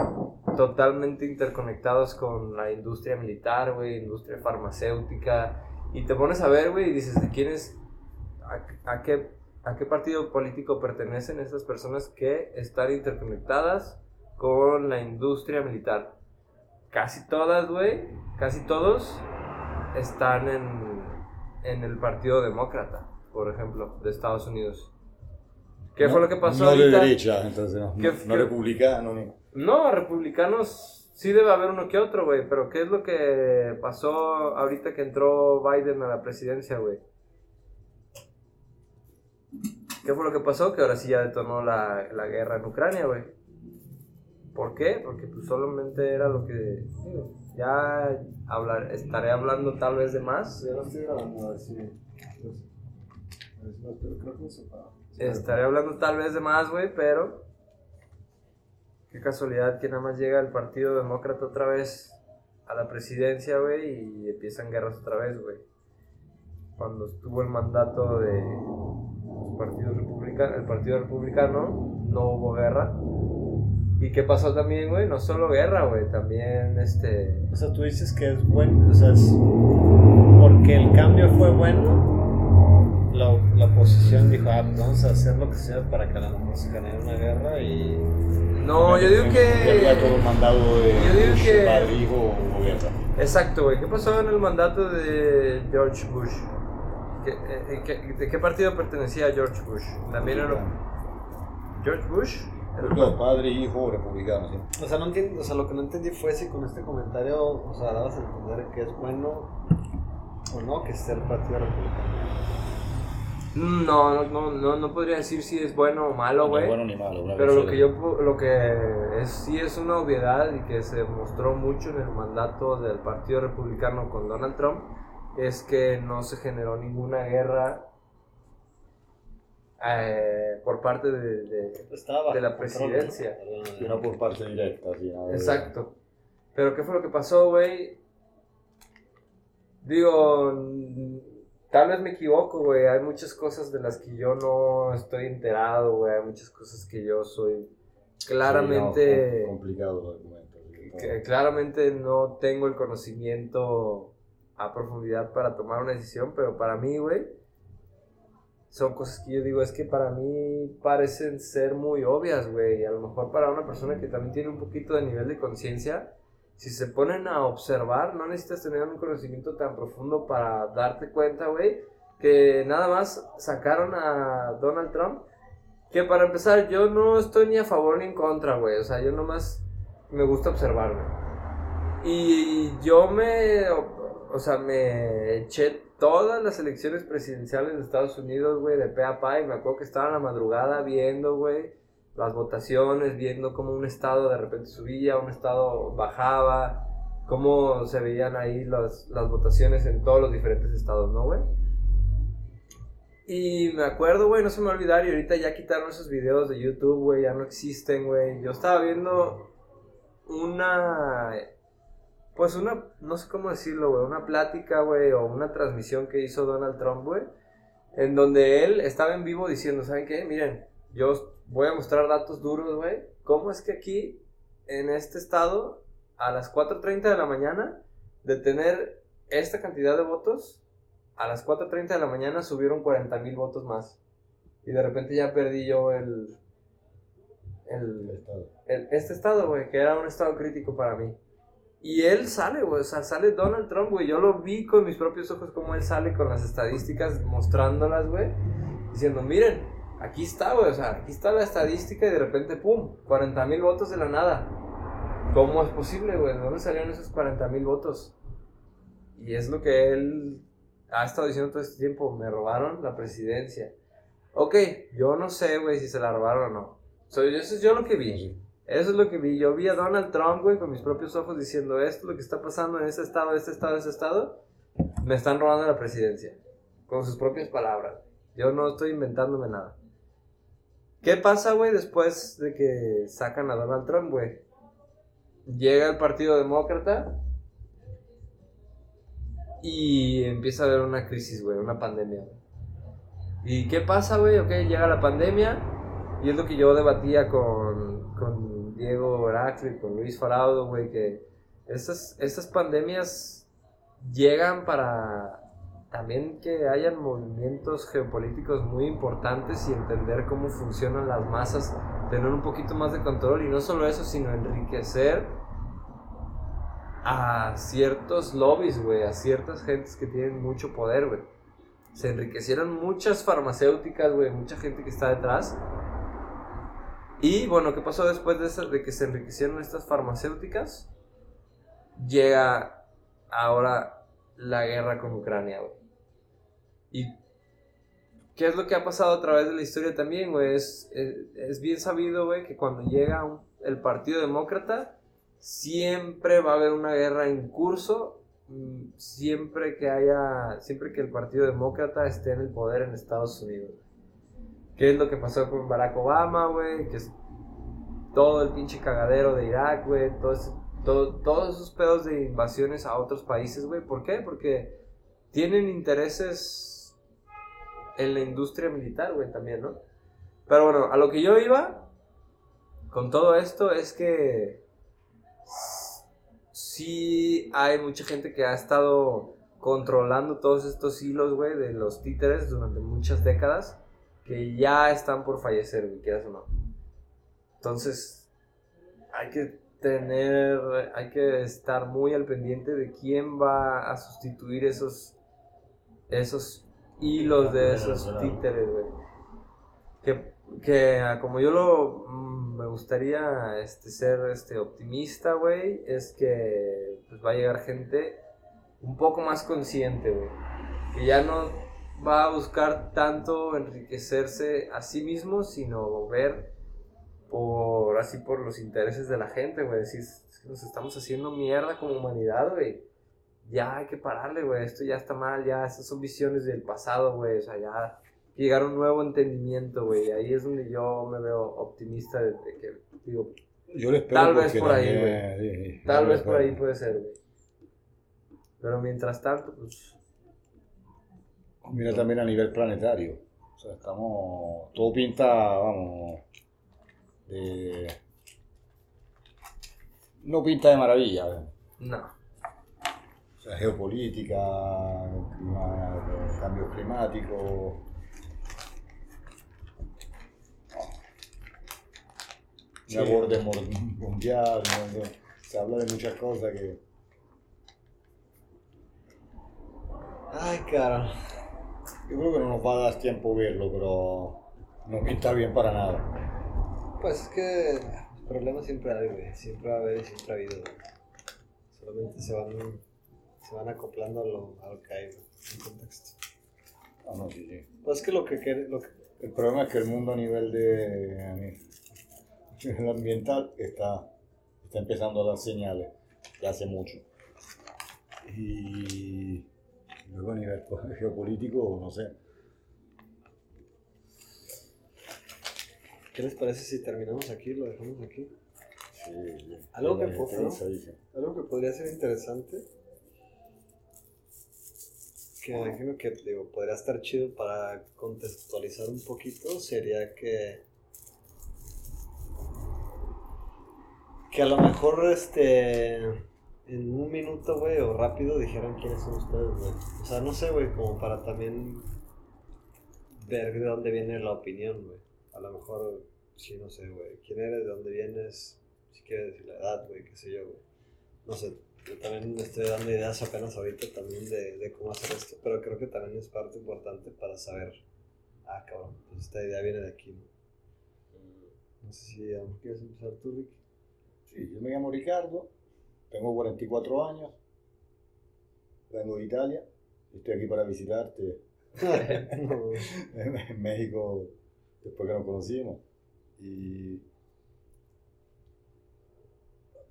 totalmente interconectados con la industria militar, güey, industria farmacéutica. Y te pones a ver, güey, y dices, ¿de quién es? A, qué, ¿A qué partido político pertenecen esas personas que están interconectadas con la industria militar? Casi todas, güey, casi todos están en, en el Partido Demócrata, por ejemplo, de Estados Unidos. ¿Qué fue lo que pasó No de ahorita? derecha, entonces no, ¿Qué- no, no qué- republicano ni... No, republicanos sí debe haber uno que otro, güey, pero ¿qué es lo que pasó ahorita que entró Biden a la presidencia, güey? ¿Qué fue lo que pasó? Que ahora sí ya detonó la, la guerra en Ucrania, güey. ¿Por qué? Porque pues solamente era lo que... digo, ya hablar, estaré hablando tal vez de más. Ya lo estoy grabando, a ver si. A ver si no, pero creo que se para. Estaré hablando tal vez de más, güey, pero... Qué casualidad que nada más llega el Partido Demócrata otra vez a la presidencia, güey, y empiezan guerras otra vez, güey. Cuando estuvo el mandato de los partidos republicanos, el Partido Republicano, no hubo guerra. ¿Y qué pasó también, güey? No solo guerra, güey, también este... O sea, tú dices que es bueno, o sea, es porque el cambio fue bueno, la, la oposición dijo, ah, pues vamos a hacer lo que sea para que la se gane una guerra y... No, yo digo Ya todo que... mandado de yo digo Bush, que- padre, hijo o guerra. Exacto, güey. ¿Qué pasó en el mandato de George Bush? ¿Qué- eh, qué- ¿De qué partido pertenecía George Bush? También era... George Bush. No, padre, hijo, republicano, sí. O sea, no entiendo, o sea, lo que no entendí fue si con este comentario, o sea, dabas a entender que es bueno o no que esté el Partido Republicano. No, no, no, no, no podría decir si es bueno o malo, güey. bueno ni malo. una Pero lo que yo pu- lo que es, sí es una obviedad y que se mostró mucho en el mandato del Partido Republicano con Donald Trump es que no se generó ninguna guerra eh, por parte de, de- la presidencia. ¿no? No por parte directa, sí, Exacto. Pero ¿qué fue lo que pasó, güey? Digo, tal vez me equivoco, güey. Hay muchas cosas de las que yo no estoy enterado, güey. Hay muchas cosas que yo soy claramente... Sí, no, complicado el argumento. que claramente no tengo el conocimiento a profundidad para tomar una decisión, pero para mí, güey, son cosas que yo digo, es que para mí parecen ser muy obvias, güey. A lo mejor para una persona que también tiene un poquito de nivel de conciencia, si se ponen a observar, no necesitas tener un conocimiento tan profundo para darte cuenta, güey, que nada más sacaron a Donald Trump. Que para empezar, yo no estoy ni a favor ni en contra, güey. O sea, yo nomás me gusta observar, güey. Y yo me, o, sea, me eché todas las elecciones presidenciales de Estados Unidos, güey, de pe a pa, me acuerdo que estaba en la madrugada viendo, güey, las votaciones, viendo cómo un estado de repente subía, un estado bajaba, cómo se veían ahí las, las votaciones en todos los diferentes estados, ¿no, güey? Y me acuerdo, güey, no se me va a olvidar, y ahorita ya quitaron esos videos de YouTube, güey, ya no existen, güey. Yo estaba viendo una, pues una, no sé cómo decirlo, güey, una plática, güey, o una transmisión que hizo Donald Trump, güey, en donde él estaba en vivo diciendo, ¿saben qué? Miren, yo voy a mostrar datos duros, güey. ¿Cómo es que aquí, en este estado, a las 4.30 de la mañana, de tener esta cantidad de votos, a las 4.30 de la mañana subieron 40 mil votos más. Y de repente ya perdí yo el, el, Estado. el- este estado, güey, que era un estado crítico para mí. Y él sale, güey, o sea, sale Donald Trump, güey. Yo lo vi con mis propios ojos como él sale con las estadísticas, mostrándolas, güey. Diciendo, miren, aquí está, güey, o sea, aquí está la estadística y de repente, pum, 40 mil votos de la nada. ¿Cómo es posible, güey? ¿De dónde salieron esos 40 mil votos? Y es lo que él ha estado diciendo todo este tiempo, me robaron la presidencia. Ok, yo no sé, güey, si se la robaron o no. Soy eso es yo lo que vi. Eso es lo que vi. Yo vi a Donald Trump, güey, con mis propios ojos diciendo esto, es lo que está pasando en ese estado, este estado, ese estado. Me están robando la presidencia. Con sus propias palabras. Yo no estoy inventándome nada. ¿Qué pasa, güey, después de que sacan a Donald Trump, güey? Llega el Partido Demócrata y empieza a haber una crisis, güey, una pandemia. ¿Y qué pasa, güey? Ok, llega la pandemia y es lo que yo debatía con, con Diego Oracle y con Luis Faraudo, güey, que estas, estas pandemias llegan para también que hayan movimientos geopolíticos muy importantes y entender cómo funcionan las masas, tener un poquito más de control y no solo eso, sino enriquecer a ciertos lobbies, güey, a ciertas gentes que tienen mucho poder, güey. Se enriquecieron muchas farmacéuticas, güey, mucha gente que está detrás. Y bueno, ¿qué pasó después de, eso, de que se enriquecieron estas farmacéuticas? Llega ahora la guerra con Ucrania, güey. ¿Y qué es lo que ha pasado a través de la historia también, güey? Es, es, bien sabido, güey, que cuando llega el Partido Demócrata, siempre va a haber una guerra en curso mm, siempre que haya siempre que el Partido Demócrata esté en el poder en Estados Unidos. ¿Qué es lo que pasó con Barack Obama, güey? Que es todo el pinche cagadero de Irak, güey, todo, todos esos pedos de invasiones a otros países, güey. ¿Por qué? Porque tienen intereses en la industria militar, güey, también, ¿no? Pero bueno, a lo que yo iba con todo esto es que sí hay mucha gente que ha estado controlando todos estos hilos, güey, de los títeres durante muchas décadas, que ya están por fallecer, güey, quieras o no. Entonces, hay que tener, hay que estar muy al pendiente de quién va a sustituir esos, esos hilos de esos títeres, güey. Que, que como yo lo me gustaría este, ser este, optimista, güey, es que pues, va a llegar gente un poco más consciente, güey. Que ya no va a buscar tanto enriquecerse a sí mismo, sino ver por así por los intereses de la gente, güey. Decir, nos estamos haciendo mierda como humanidad, güey. Ya hay que pararle, güey. Esto ya está mal, ya. Estas son visiones del pasado, güey. O sea, ya llegar a un nuevo entendimiento, güey. Ahí es donde yo me veo optimista de, que, digo, yo lo espero tal vez por ahí, güey. tal vez por ahí puede ser, güey. Pero mientras tanto, pues... Mira también a nivel planetario. O sea, estamos... Todo pinta, vamos, de... No pinta de maravilla, güey. No. O sea, geopolítica, cambio climático, sí. borde mundial, se habla de muchas cosas que... Ay, cara. Yo creo que no nos va a dar tiempo verlo, pero no pinta bien para nada. Pues es que problemas siempre hay, güey. Siempre va a haber y siempre ha habido. Solamente se van, se van acoplando a lo, a lo que hay, en contexto. Ah, no, sí, sí. Pues es que lo que, lo que... El problema es que el mundo a nivel de el ambiental está, está empezando a dar señales ya hace mucho. Y luego a nivel geopolítico, no sé. ¿Qué les parece si terminamos aquí, lo dejamos aquí? Sí, algo, que, algo que podría ser interesante, que me imagino que digo, podría estar chido para contextualizar un poquito, sería que Que a lo mejor, este, en un minuto, güey, o rápido dijeran quiénes son ustedes, güey. O sea, no sé, güey, como para también ver de dónde viene la opinión, güey. A lo mejor, sí, no sé, güey. ¿Quién eres? ¿De dónde vienes? Si quieres decir la edad, güey, qué sé yo, güey. No sé, yo también me estoy dando ideas apenas ahorita también de, de cómo hacer esto, pero creo que también es parte importante para saber, ah, cabrón, pues esta idea viene de aquí, ¿no? No sé si quieres empezar tú, Ricky. Sí, yo me llamo Ricardo, tengo 44 años, vengo de Italia estoy aquí para visitarte en México después que nos conocimos. Y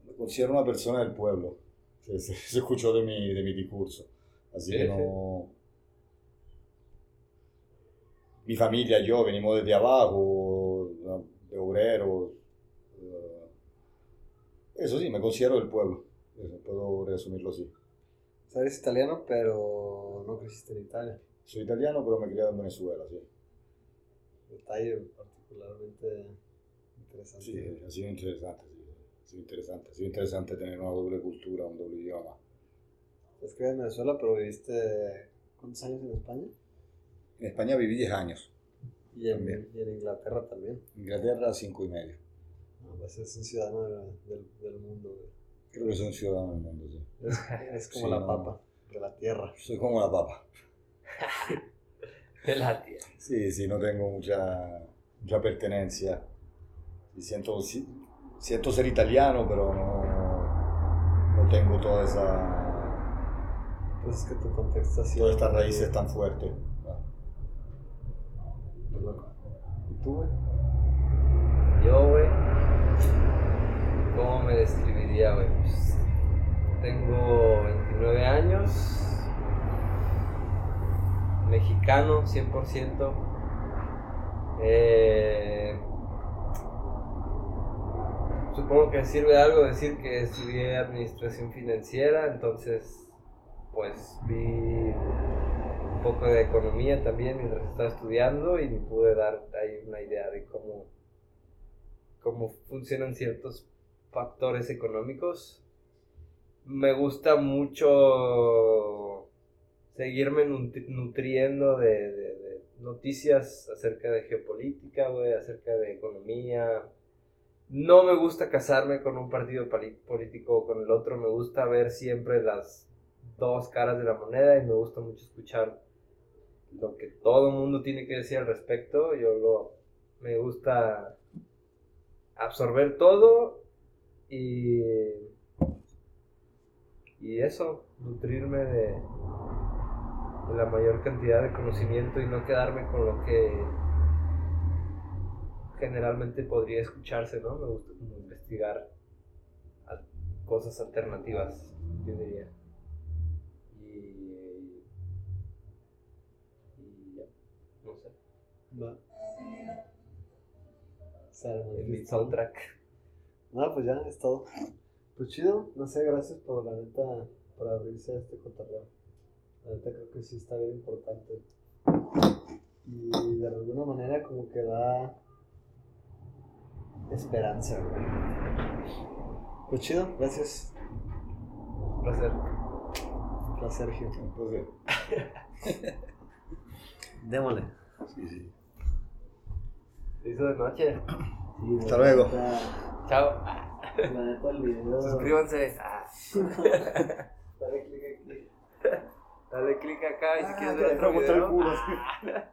me considero una persona del pueblo. Se, se- se escuchó de mi, de mi discurso. Así Sí, que no... Mi familia, yo, venimos desde abajo, de obreros. eh, Eso sí, me considero del pueblo. Eso, puedo resumirlo así. O sea, eres italiano, pero no creciste en Italia. Soy italiano, pero me criado en Venezuela, sí. Detalle particularmente interesante. Sí, ha sido interesante, sí. Ha sido interesante. Ha sido interesante tener una doble cultura, un doble idioma. Estás criado en Venezuela, pero viviste ¿cuántos años en España? En España viví 10 años. Y en, y en Inglaterra también. Inglaterra, 5 y medio. No, pues es un ciudadano de- del, del mundo. güey. Creo que soy un ciudadano del mundo, sí. Es, es como Sí, la no. papa de la tierra. Soy como la papa. De la. Sí, sí, no tengo mucha, mucha pertenencia. Y siento, siento ser italiano, pero no, no tengo toda esa, Pues es que tu contexto sido. todas estas raíces tan fuertes. ¿Y tú, güey? Yo, güey. ¿Cómo me describiría, güey? Pues, tengo 29 años. Mexicano, 100%. Eh, supongo que sirve de algo decir que estudié administración financiera, entonces, pues vi un poco de economía también mientras estaba estudiando y me pude dar ahí una idea de cómo cómo funcionan ciertos factores económicos. Me gusta mucho seguirme nutri- nutriendo de, noticias acerca de geopolítica, acerca de economía. No me gusta casarme con un partido político o con el otro, me gusta ver siempre las dos caras de la moneda y me gusta mucho escuchar lo que todo el mundo tiene que decir al respecto. Yo lo me gusta absorber todo y y eso, nutrirme de la mayor cantidad de conocimiento y no quedarme con lo que generalmente podría escucharse, ¿no? Me gusta como investigar cosas alternativas, yo diría. Y, y ya, no sé, Va. El güey. mi soundtrack. No, pues ya, es todo. Pues chido, no sé, gracias por la neta, por abrirse a este cotorreo. Neta creo que sí está bien importante. Y de alguna manera como que da esperanza, güey. Pues chido, gracias. Un placer. Placer, Sergio. Entonces, Démosle. sí, sí. Se hizo de noche. Sí, Hasta luego. neta- Chao. La neta, el video. Suscríbanse. Ah, Dale click aquí. Dale click acá y si Ah, quieres ver otro botar el video. culo. ah,